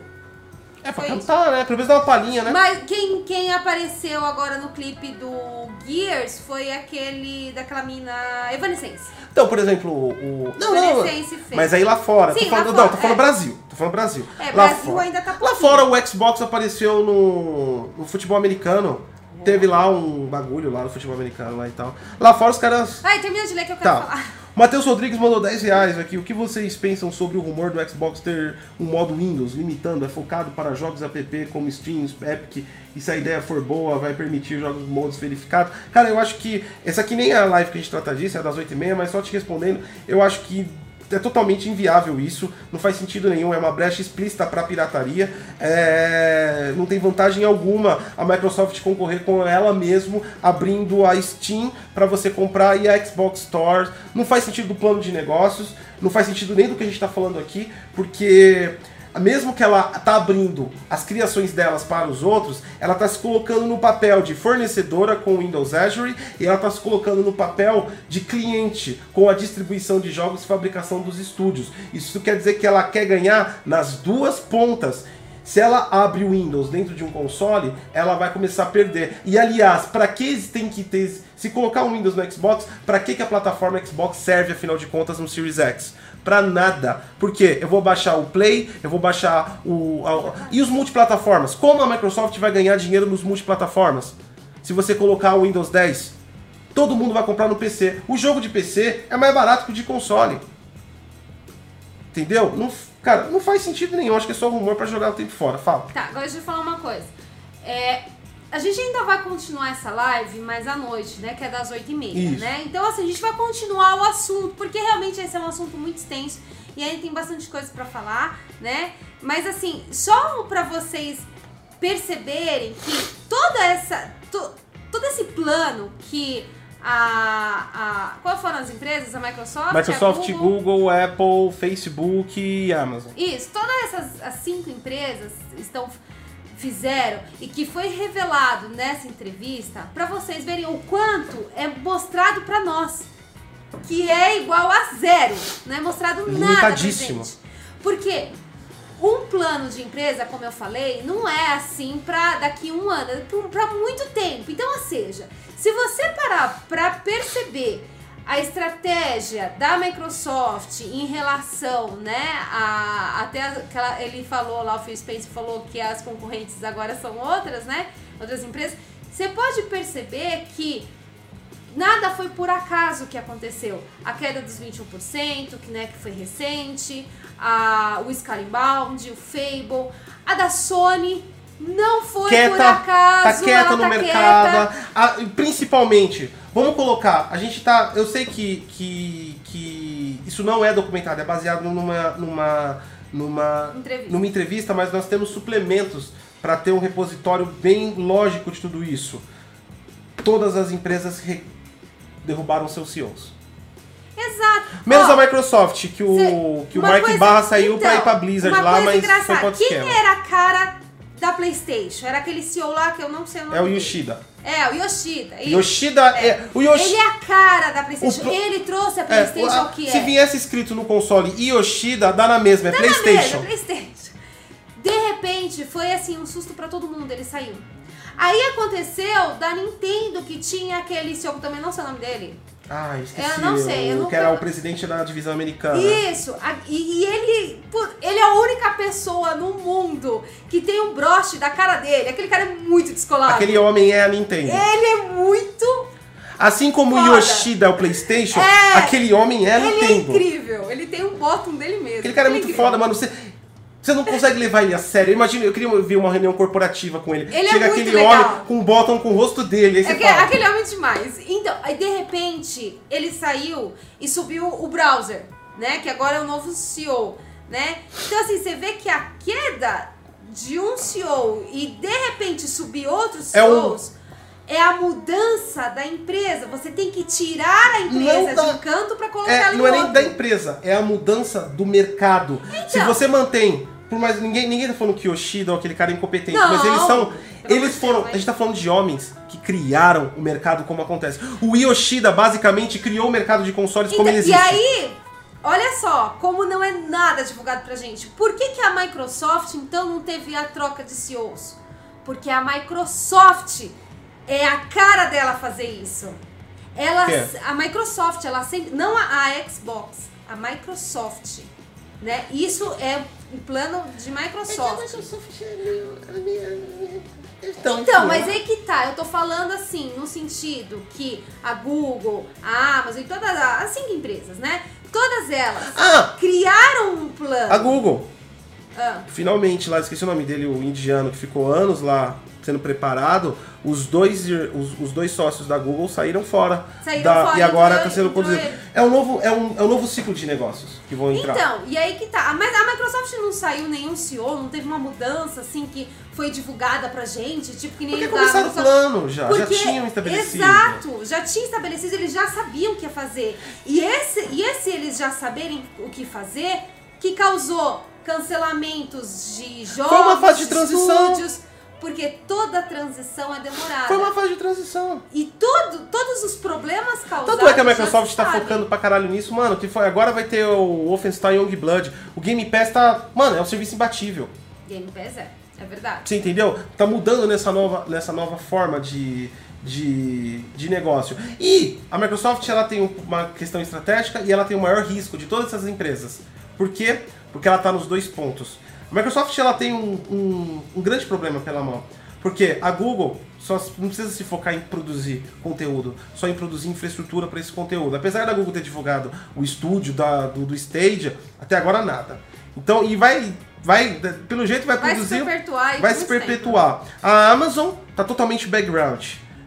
A: É pra
B: foi
A: cantar, né? Pelo menos dar uma palhinha, né?
B: Mas quem, quem apareceu agora no clipe do Gears foi aquele daquela mina Evanescence.
A: Então, por exemplo, o. Não, não.
B: Fez.
A: Mas aí lá fora.
B: Sim,
A: tô falando,
B: lá
A: não,
B: fora,
A: tô falando
B: é.
A: Brasil. Tô falando Brasil.
B: É,
A: lá
B: Brasil
A: fora.
B: ainda tá
A: Lá
B: pouquinho.
A: fora o Xbox apareceu no, no futebol americano. Teve lá um bagulho lá no futebol americano lá e tal. Lá fora os caras.
B: Ai, termina de ler que eu quero
A: Tá.
B: falar.
A: Matheus Rodrigues mandou 10 reais aqui. O que vocês pensam sobre o rumor do Xbox ter um modo Windows limitando? É focado para jogos app como Steam, Epic. E se a ideia for boa, vai permitir jogos modos verificados. Cara, eu acho que. Essa aqui nem é a live que a gente trata disso, é das 8h30, mas só te respondendo, eu acho que. É totalmente inviável isso, não faz sentido nenhum, é uma brecha explícita para pirataria, é, não tem vantagem alguma a Microsoft concorrer com ela mesmo, abrindo a Steam para você comprar e a Xbox Store. Não faz sentido do plano de negócios, não faz sentido nem do que a gente está falando aqui, porque mesmo que ela tá abrindo as criações delas para os outros, ela tá se colocando no papel de fornecedora com o Windows Azure e ela tá se colocando no papel de cliente com a distribuição de jogos e fabricação dos estúdios. Isso quer dizer que ela quer ganhar nas duas pontas. Se ela abre o Windows dentro de um console, ela vai começar a perder. E aliás, para que tem que ter se colocar um Windows no Xbox, para que que a plataforma Xbox serve afinal de contas no Series X? Pra nada. Porque eu vou baixar o Play, eu vou baixar o. a- e os multiplataformas? Como a Microsoft vai ganhar dinheiro nos multiplataformas? Se você colocar o Windows 10, todo mundo vai comprar no PC. O jogo de PC é mais barato que o de console. Entendeu? Não, cara, não faz sentido nenhum. Acho que é só rumor pra jogar o tempo fora. Fala.
B: Tá, agora deixa eu falar uma coisa. É, a gente ainda vai continuar essa live mais à noite, né? Que é das 8h30,
A: Isso.
B: né? Então, assim, a gente vai continuar o assunto, porque realmente esse é um assunto muito extenso e aí tem bastante coisa pra falar, né? Mas, assim, só pra vocês perceberem que toda essa. to- todo esse plano que a. a qual foram as empresas? A Microsoft?
A: Microsoft,
B: a Google,
A: Google, Apple, Facebook e Amazon.
B: isso, todas essas as cinco empresas estão fizeram e que foi revelado nessa entrevista para vocês verem o quanto é mostrado para nós que é igual a zero, não é mostrado nada pra gente. Porque um plano de empresa, como eu falei, não é assim pra daqui um ano, é pra muito tempo. Então, ou seja, se você parar pra perceber a estratégia da Microsoft em relação, né, a até aquela ele falou lá o Phil Spencer falou que as concorrentes agora são outras, né, outras empresas, você pode perceber que Nada foi por acaso que aconteceu. A queda dos 21%, que, né, que foi recente, a, o Skybound, o Fable, a da Sony não foi por acaso.
A: tá quieta
B: ela
A: no
B: tá
A: mercado.
B: quieta.
A: E principalmente, vamos colocar, a gente tá. Eu sei que, que, que isso não é documentado, é baseado numa. numa. numa.
B: Entrevista.
A: numa entrevista, mas nós temos suplementos para ter um repositório bem lógico de tudo isso. Todas as empresas re- derrubaram seus CEOs.
B: Exato.
A: Menos
B: Ó,
A: a Microsoft, que o,
B: cê-
A: que o Mark
B: coisa-
A: Barra saiu
B: então,
A: pra ir pra Blizzard
B: uma
A: lá, mas foi
B: engraçada.
A: contra
B: Quem
A: esquema.
B: era a cara da PlayStation? Era aquele CEO lá que eu não sei o nome
A: É o
B: dele. É, o Yoshida. isso.
A: Yoshida é. O Yoshi-
B: Ele é a cara da PlayStation.
A: O pro-
B: Ele trouxe a
A: é,
B: PlayStation
A: a-
B: ao que
A: se
B: é.
A: viesse escrito no console Yoshida, dá na mesma, é
B: Tá na
A: PlayStation.
B: mesa, PlayStation. De repente, foi assim, um susto pra todo mundo, ele saiu. Aí aconteceu da Nintendo, que tinha aquele que eu também não sei o nome dele.
A: Ah, esqueci.
B: Eu não sei, eu
A: o
B: nunca-
A: Que era o presidente da divisão americana.
B: Isso, e, e ele, ele é a única pessoa no mundo que tem um broche da cara dele. Aquele cara é muito descolado.
A: Aquele homem é a Nintendo.
B: Ele é muito
A: Assim como o
B: Foda.
A: Yoshida é o PlayStation,
B: É.
A: aquele homem é a
B: Ele é
A: Nintendo.
B: incrível. Ele tem um bottom dele mesmo.
A: Aquele cara é
B: Ele
A: muito
B: incrível.
A: foda, mano. Você, você não consegue levar ele a sério. Imagina, eu queria ver uma reunião corporativa com ele.
B: Ele é
A: Chega
B: muito
A: aquele
B: legal.
A: homem com um bottom com o rosto dele.
B: É que-
A: fala,
B: aquele homem demais. Então, aí de repente, ele saiu e subiu o browser, né? Que agora é o novo CEO, né? Então, assim, você vê que a queda de um CEO e de repente subir outros
A: É um-
B: CEOs é a mudança da empresa. Você tem que tirar a empresa de um canto pra colocar
A: É,
B: ela em
A: não é nem da empresa, é a mudança do mercado. Se
B: Então.
A: você mantém, por mais ninguém, ninguém tá falando que Yoshida ou aquele cara é incompetente,
B: Não,
A: mas eles são, eles foram, a gente tá falando de homens que criaram o mercado como acontece. O Yoshida basicamente criou o mercado de consoles como ele
B: Então,
A: existe.
B: E aí, olha só, como não é nada divulgado pra gente. Por que, que a Microsoft, então, não teve a troca de CEOs? Porque a Microsoft é a cara dela fazer isso. Ela,
A: é?
B: a Microsoft, ela sempre. Não a, a Xbox, a Microsoft. Né? Isso é um plano de Microsoft.
A: Então,
B: Então, mas aí que tá, eu tô falando assim, no sentido que a Google, a Amazon e todas as as cinco empresas, né? Todas elas
A: Ah,
B: criaram um plano.
A: a Google.
B: Ah,
A: Finalmente, lá, esqueci o nome dele, o indiano que ficou anos lá sendo preparado, os dois, os, os dois sócios da Google saíram fora.
B: Saíram
A: da-
B: fora,
A: e agora está sendo conduzido. É um, novo, é, um, é um novo ciclo de negócios que vão entrar.
B: Então, e aí que tá. Mas a Microsoft não saiu nenhum CEO, não teve uma mudança assim que foi divulgada pra gente, tipo que nem
A: Porque começaram o plano já, já tinham estabelecido.
B: Exato, já tinha estabelecido, eles já sabiam o que ia fazer. E esse, e esse eles já saberem o que fazer, que causou cancelamentos de jogos,
A: Foi uma fase de transição.
B: estúdios, porque toda transição é demorada.
A: Foi uma fase de transição.
B: E todo, todos os problemas causados.
A: Tanto é que a Microsoft está focando pra caralho nisso, mano, que foi agora vai ter o Wolfenstein Youngblood. O Game Pass tá, mano, é um serviço imbatível.
B: Game Pass é, é verdade.
A: Você entendeu? Tá mudando nessa nova, nessa nova forma de, de, de negócio. E a Microsoft ela tem uma questão estratégica e ela tem o maior risco de todas essas empresas. Por quê? Porque ela tá nos dois pontos. A Microsoft ela tem um, um, um grande problema pela mão. Porque a Google só não precisa se focar em produzir conteúdo, só em produzir infraestrutura para esse conteúdo. Apesar da Google ter divulgado o estúdio da, do, do Stadia, até agora nada. Então, e vai, vai pelo jeito vai,
B: Vai se
A: produzir
B: perpetuar
A: vai se perpetuar. A Amazon tá totalmente background,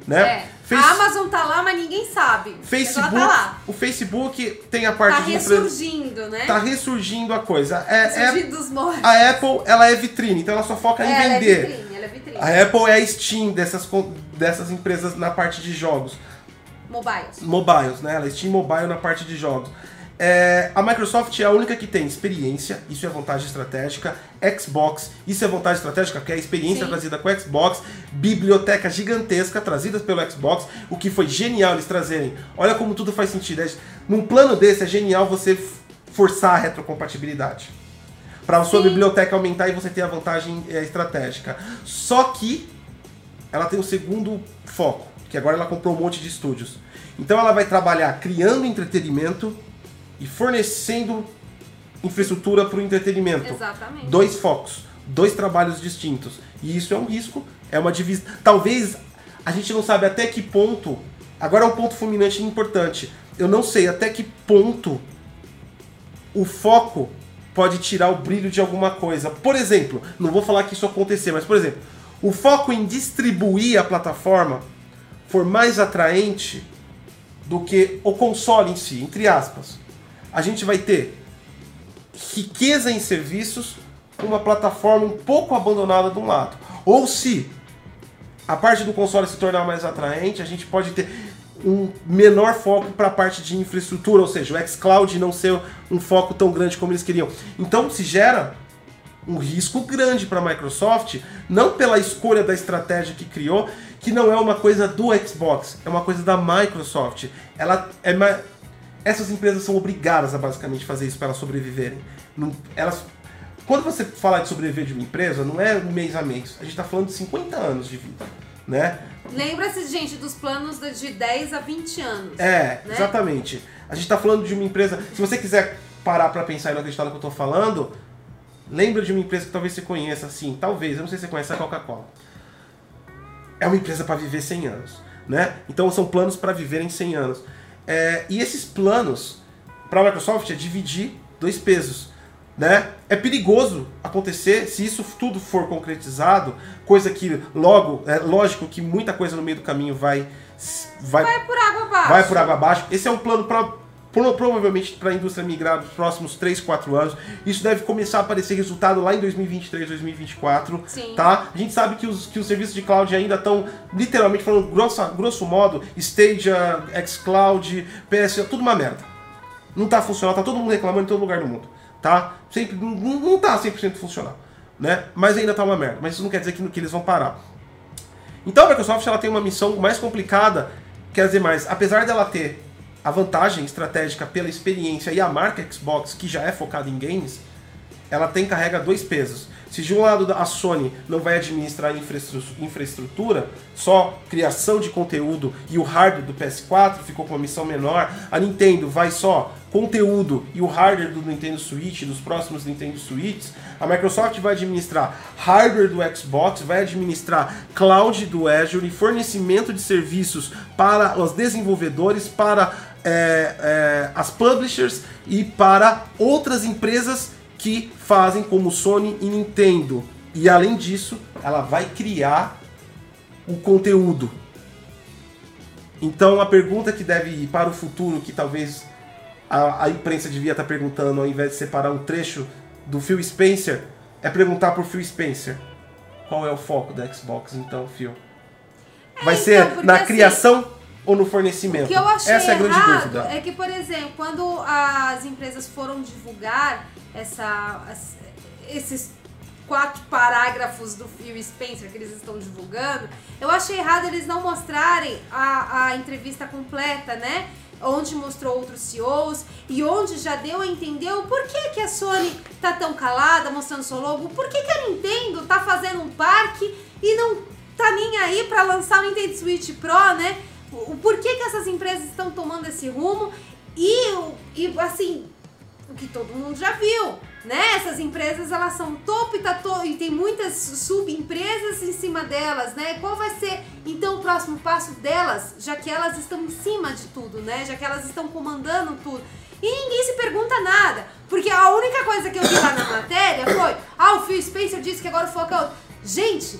A: né?
B: É.
A: Face-
B: A Amazon tá lá, mas ninguém sabe. Mas
A: Facebook,
B: Ela tá lá.
A: o Facebook tem a parte
B: Tá
A: de empresa,
B: ressurgindo, né?
A: tá ressurgindo a coisa. É, é-
B: dos mortos.
A: a Apple, ela é vitrine, então ela só foca em
B: ela é
A: vender.
B: vitrine, ela é vitrine.
A: a Apple é a Steam dessas, dessas empresas na parte de jogos.
B: Mobiles.
A: Mobiles, né? Ela é Steam Mobile na parte de jogos. É, a Microsoft é a única que tem experiência, isso é vantagem estratégica. Xbox, isso é vantagem estratégica, porque é a experiência
B: Sim.
A: trazida com o Xbox. Biblioteca gigantesca trazida pelo Xbox, o que foi genial eles trazerem. Olha como tudo faz sentido. É- num plano desse, é genial você forçar a retrocompatibilidade. Para a sua
B: Sim.
A: biblioteca aumentar e você ter a vantagem é, estratégica. Só que ela tem um segundo foco, que agora ela comprou um monte de estúdios. Então ela vai trabalhar criando entretenimento e fornecendo infraestrutura para o entretenimento.
B: Exatamente.
A: Dois focos, dois trabalhos distintos. E isso é um risco, é uma divisão. Talvez a gente não sabe até que ponto. Agora é um ponto fulminante e importante. Eu não sei até que ponto o foco pode tirar o brilho de alguma coisa. Por exemplo, não vou falar que isso acontecer, mas por exemplo, o foco em distribuir a plataforma for mais atraente do que o console em si, entre aspas. A gente vai ter riqueza em serviços com uma plataforma um pouco abandonada de um lado. Ou se a parte do console se tornar mais atraente, a gente pode ter um menor foco para a parte de infraestrutura, ou seja, o xCloud não ser um foco tão grande como eles queriam. Então se gera um risco grande para a Microsoft, não pela escolha da estratégia que criou, que não é uma coisa do Xbox, é uma coisa da Microsoft. Ela é essas empresas são obrigadas a basicamente fazer isso para elas sobreviverem. Não- elas quando você fala de sobreviver de uma empresa, não é um mês a mês. A gente está falando de 50 anos de vida, né?
B: Lembra-se, gente, dos planos de- de 10 a 20 anos.
A: É,
B: Né?
A: exatamente. A gente está falando de uma empresa. Se você quiser parar para pensar e não acreditar no que eu estou falando, lembra de uma empresa que talvez você conheça, assim, talvez, eu não sei se você conhece a Coca-Cola. É uma empresa para viver 100 anos. né? Então são planos para viver em 100 anos. É, e esses planos para a Microsoft é dividir dois pesos. Né? É perigoso acontecer se isso tudo for concretizado, coisa que logo, é lógico que muita coisa no meio do caminho vai
B: vai, vai por água abaixo.
A: Vai por água abaixo. Esse é um plano para provavelmente para a indústria migrar nos próximos 3, 4 anos. Isso deve começar a aparecer resultado lá em 2023, 2024. Sim. Tá? A gente sabe que os, que os serviços de cloud ainda estão, literalmente falando grosso, grosso modo, Stadia, xCloud, PS, tudo uma merda. Não tá funcionando, tá todo mundo reclamando em todo lugar do mundo. Tá? Sempre, não, não tá 100% funcional. Né? Mas ainda tá uma merda. Mas isso não quer dizer que, que eles vão parar. Então a Microsoft ela tem uma missão mais complicada, quer dizer mais, apesar dela ter a vantagem estratégica pela experiência e a marca Xbox, que já é focada em games, ela tem carrega dois pesos. Se de um lado a Sony não vai administrar infraestrutura, só criação de conteúdo e o hardware do PS4 ficou com uma missão menor, a Nintendo vai só conteúdo e o hardware do Nintendo Switch, dos próximos Nintendo Switches, a Microsoft vai administrar hardware do Xbox, vai administrar cloud do Azure e fornecimento de serviços para os desenvolvedores, para é, é, as publishers e para outras empresas que fazem como Sony e Nintendo. E além disso, ela vai criar o conteúdo. Então a pergunta que deve ir para o futuro, que talvez a, a imprensa devia estar perguntando, ao invés de separar um trecho do Phil Spencer, é perguntar por Phil Spencer. Qual é o foco da Xbox então, Phil? Vai é, ser então, na assim, criação ou no fornecimento? O
B: que eu achei Essa é a grande dúvida. É que, por exemplo, quando as empresas foram divulgar essa, esses quatro parágrafos do Phil Spencer que eles estão divulgando, eu achei errado eles não mostrarem a, a entrevista completa, né? Onde mostrou outros CEOs e onde já deu a entender o porquê que a Sony tá tão calada, mostrando seu logo, por que, que a Nintendo tá fazendo um parque e não tá nem aí para lançar o Nintendo Switch Pro, né? O porquê que essas empresas estão tomando esse rumo e, e assim, o que todo mundo já viu, né? Essas empresas elas são topo e, tá to e tem muitas subempresas em cima delas, né? Qual vai ser então o próximo passo delas, já que elas estão em cima de tudo, né? Já que elas estão comandando tudo. E ninguém se pergunta nada, porque a única coisa que eu vi lá na matéria foi: ah, o Phil Spencer disse que agora o foco é outro. Gente,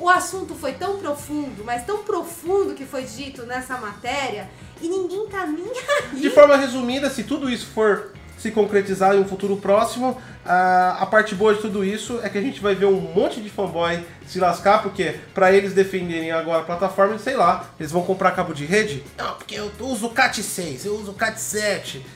B: o assunto foi tão profundo, mas tão profundo que foi dito nessa matéria, e ninguém tá nem *laughs* aí.
A: De forma resumida, se tudo isso for se concretizar em um futuro próximo, a, a parte boa de tudo isso é que a gente vai ver um monte de fanboy se lascar, porque para eles defenderem agora a plataforma, sei lá, eles vão comprar cabo de rede? Não, porque eu uso o Cat 6, eu uso o Cat 7.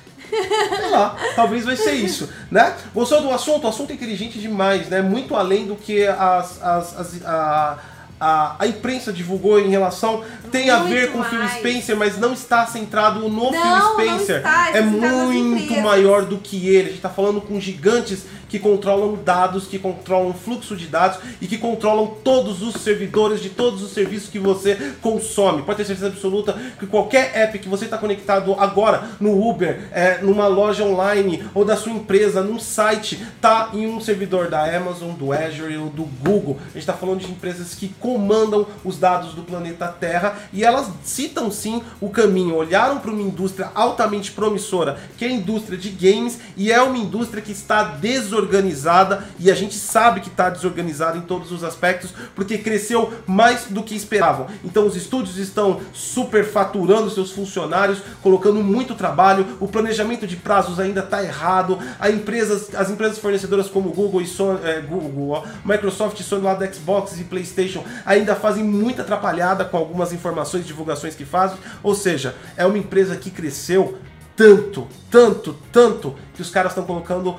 A: Sei lá, talvez vai ser isso, né? Gostou do assunto? O assunto é inteligente demais, né? Muito além do que as, as, as a, a, a imprensa divulgou em relação tem muito a ver com o Phil Spencer, mas não está centrado no não, Phil Spencer. Está, é muito maior do que ele. A gente está falando com gigantes que controlam dados, que controlam fluxo de dados e que controlam todos os servidores de todos os serviços que você consome. Pode ter certeza absoluta que qualquer app que você está conectado agora no Uber, é, numa loja online ou da sua empresa, num site, tá em um servidor da Amazon, do Azure ou do Google. A gente está falando de empresas que comandam os dados do planeta Terra e elas citam sim o caminho, olharam para uma indústria altamente promissora, que é a indústria de games, e é uma indústria que está desorganizada desorganizada e a gente sabe que está desorganizada em todos os aspectos porque cresceu mais do que esperavam. Então os estúdios estão superfaturando seus funcionários, colocando muito trabalho, o planejamento de prazos ainda está errado, a empresas, as empresas fornecedoras como Google e Sony, é, Google, Microsoft e Sony lá da Xbox e PlayStation ainda fazem muita atrapalhada com algumas informações divulgações que fazem, ou seja, é uma empresa que cresceu tanto, tanto, tanto que os caras estão colocando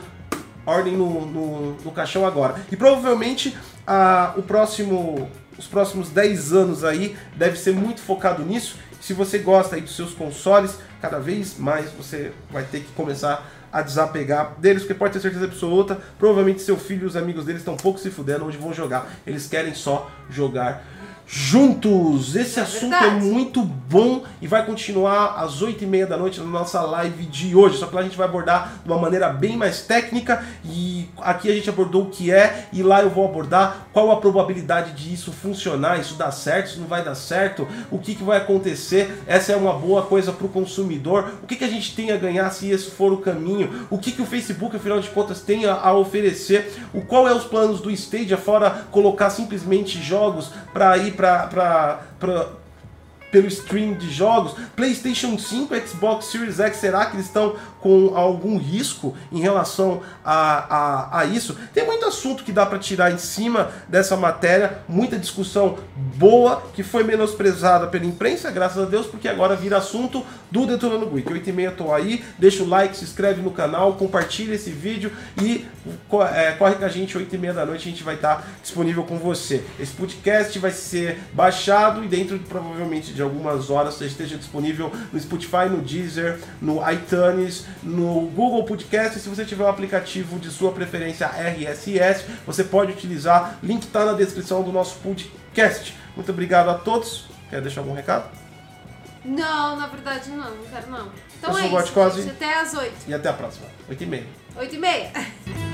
A: ordem no, no, no caixão agora. E provavelmente a, o próximo, os próximos 10 anos aí deve ser muito focado nisso. Se você gosta aí dos seus consoles, cada vez mais você vai ter que começar a desapegar deles, porque pode ter certeza absoluta, provavelmente seu filho e os amigos deles estão pouco se fudendo onde vão jogar. Eles querem só jogar juntos. Esse
B: É
A: assunto é
B: verdade.
A: muito bom e vai continuar às 8h30 da noite na nossa live de hoje. Só que lá a gente vai abordar de uma maneira bem mais técnica e aqui a gente abordou o que é e lá eu vou abordar qual a probabilidade de isso funcionar, isso dar certo, isso não vai dar certo, o que, que vai acontecer, essa é uma boa coisa para o consumidor, o que, que a gente tem a ganhar se esse for o caminho, o que, que o Facebook, afinal de contas, tem a, a oferecer, o qual é os planos do Stadia, fora colocar simplesmente jogos para ir para pelo stream de jogos, PlayStation 5, Xbox Series X, será que eles estão com algum risco em relação a, a, a isso? Tem muito assunto que dá para tirar em cima dessa matéria, muita discussão boa que foi menosprezada pela imprensa, graças a Deus, porque agora vira assunto do Detonando Geek. 8 e meia tô aí, deixa o like, se inscreve no canal, compartilha esse vídeo e é, corre com a gente, 8 e meia da noite a gente vai estar disponível com você. Esse podcast vai ser baixado e dentro provavelmente de algumas horas você esteja disponível no Spotify, no Deezer, no iTunes, no Google Podcast. Se você tiver um aplicativo de sua preferência RSS, você pode utilizar. Link está na descrição do nosso podcast. Muito obrigado a todos. Quer deixar algum recado?
B: Não, na verdade não, não quero não. Então
A: Eu
B: é
A: sou o
B: isso, gente. Até às 8.
A: E até a próxima. 8 e meia.
B: 8 e meia. *laughs*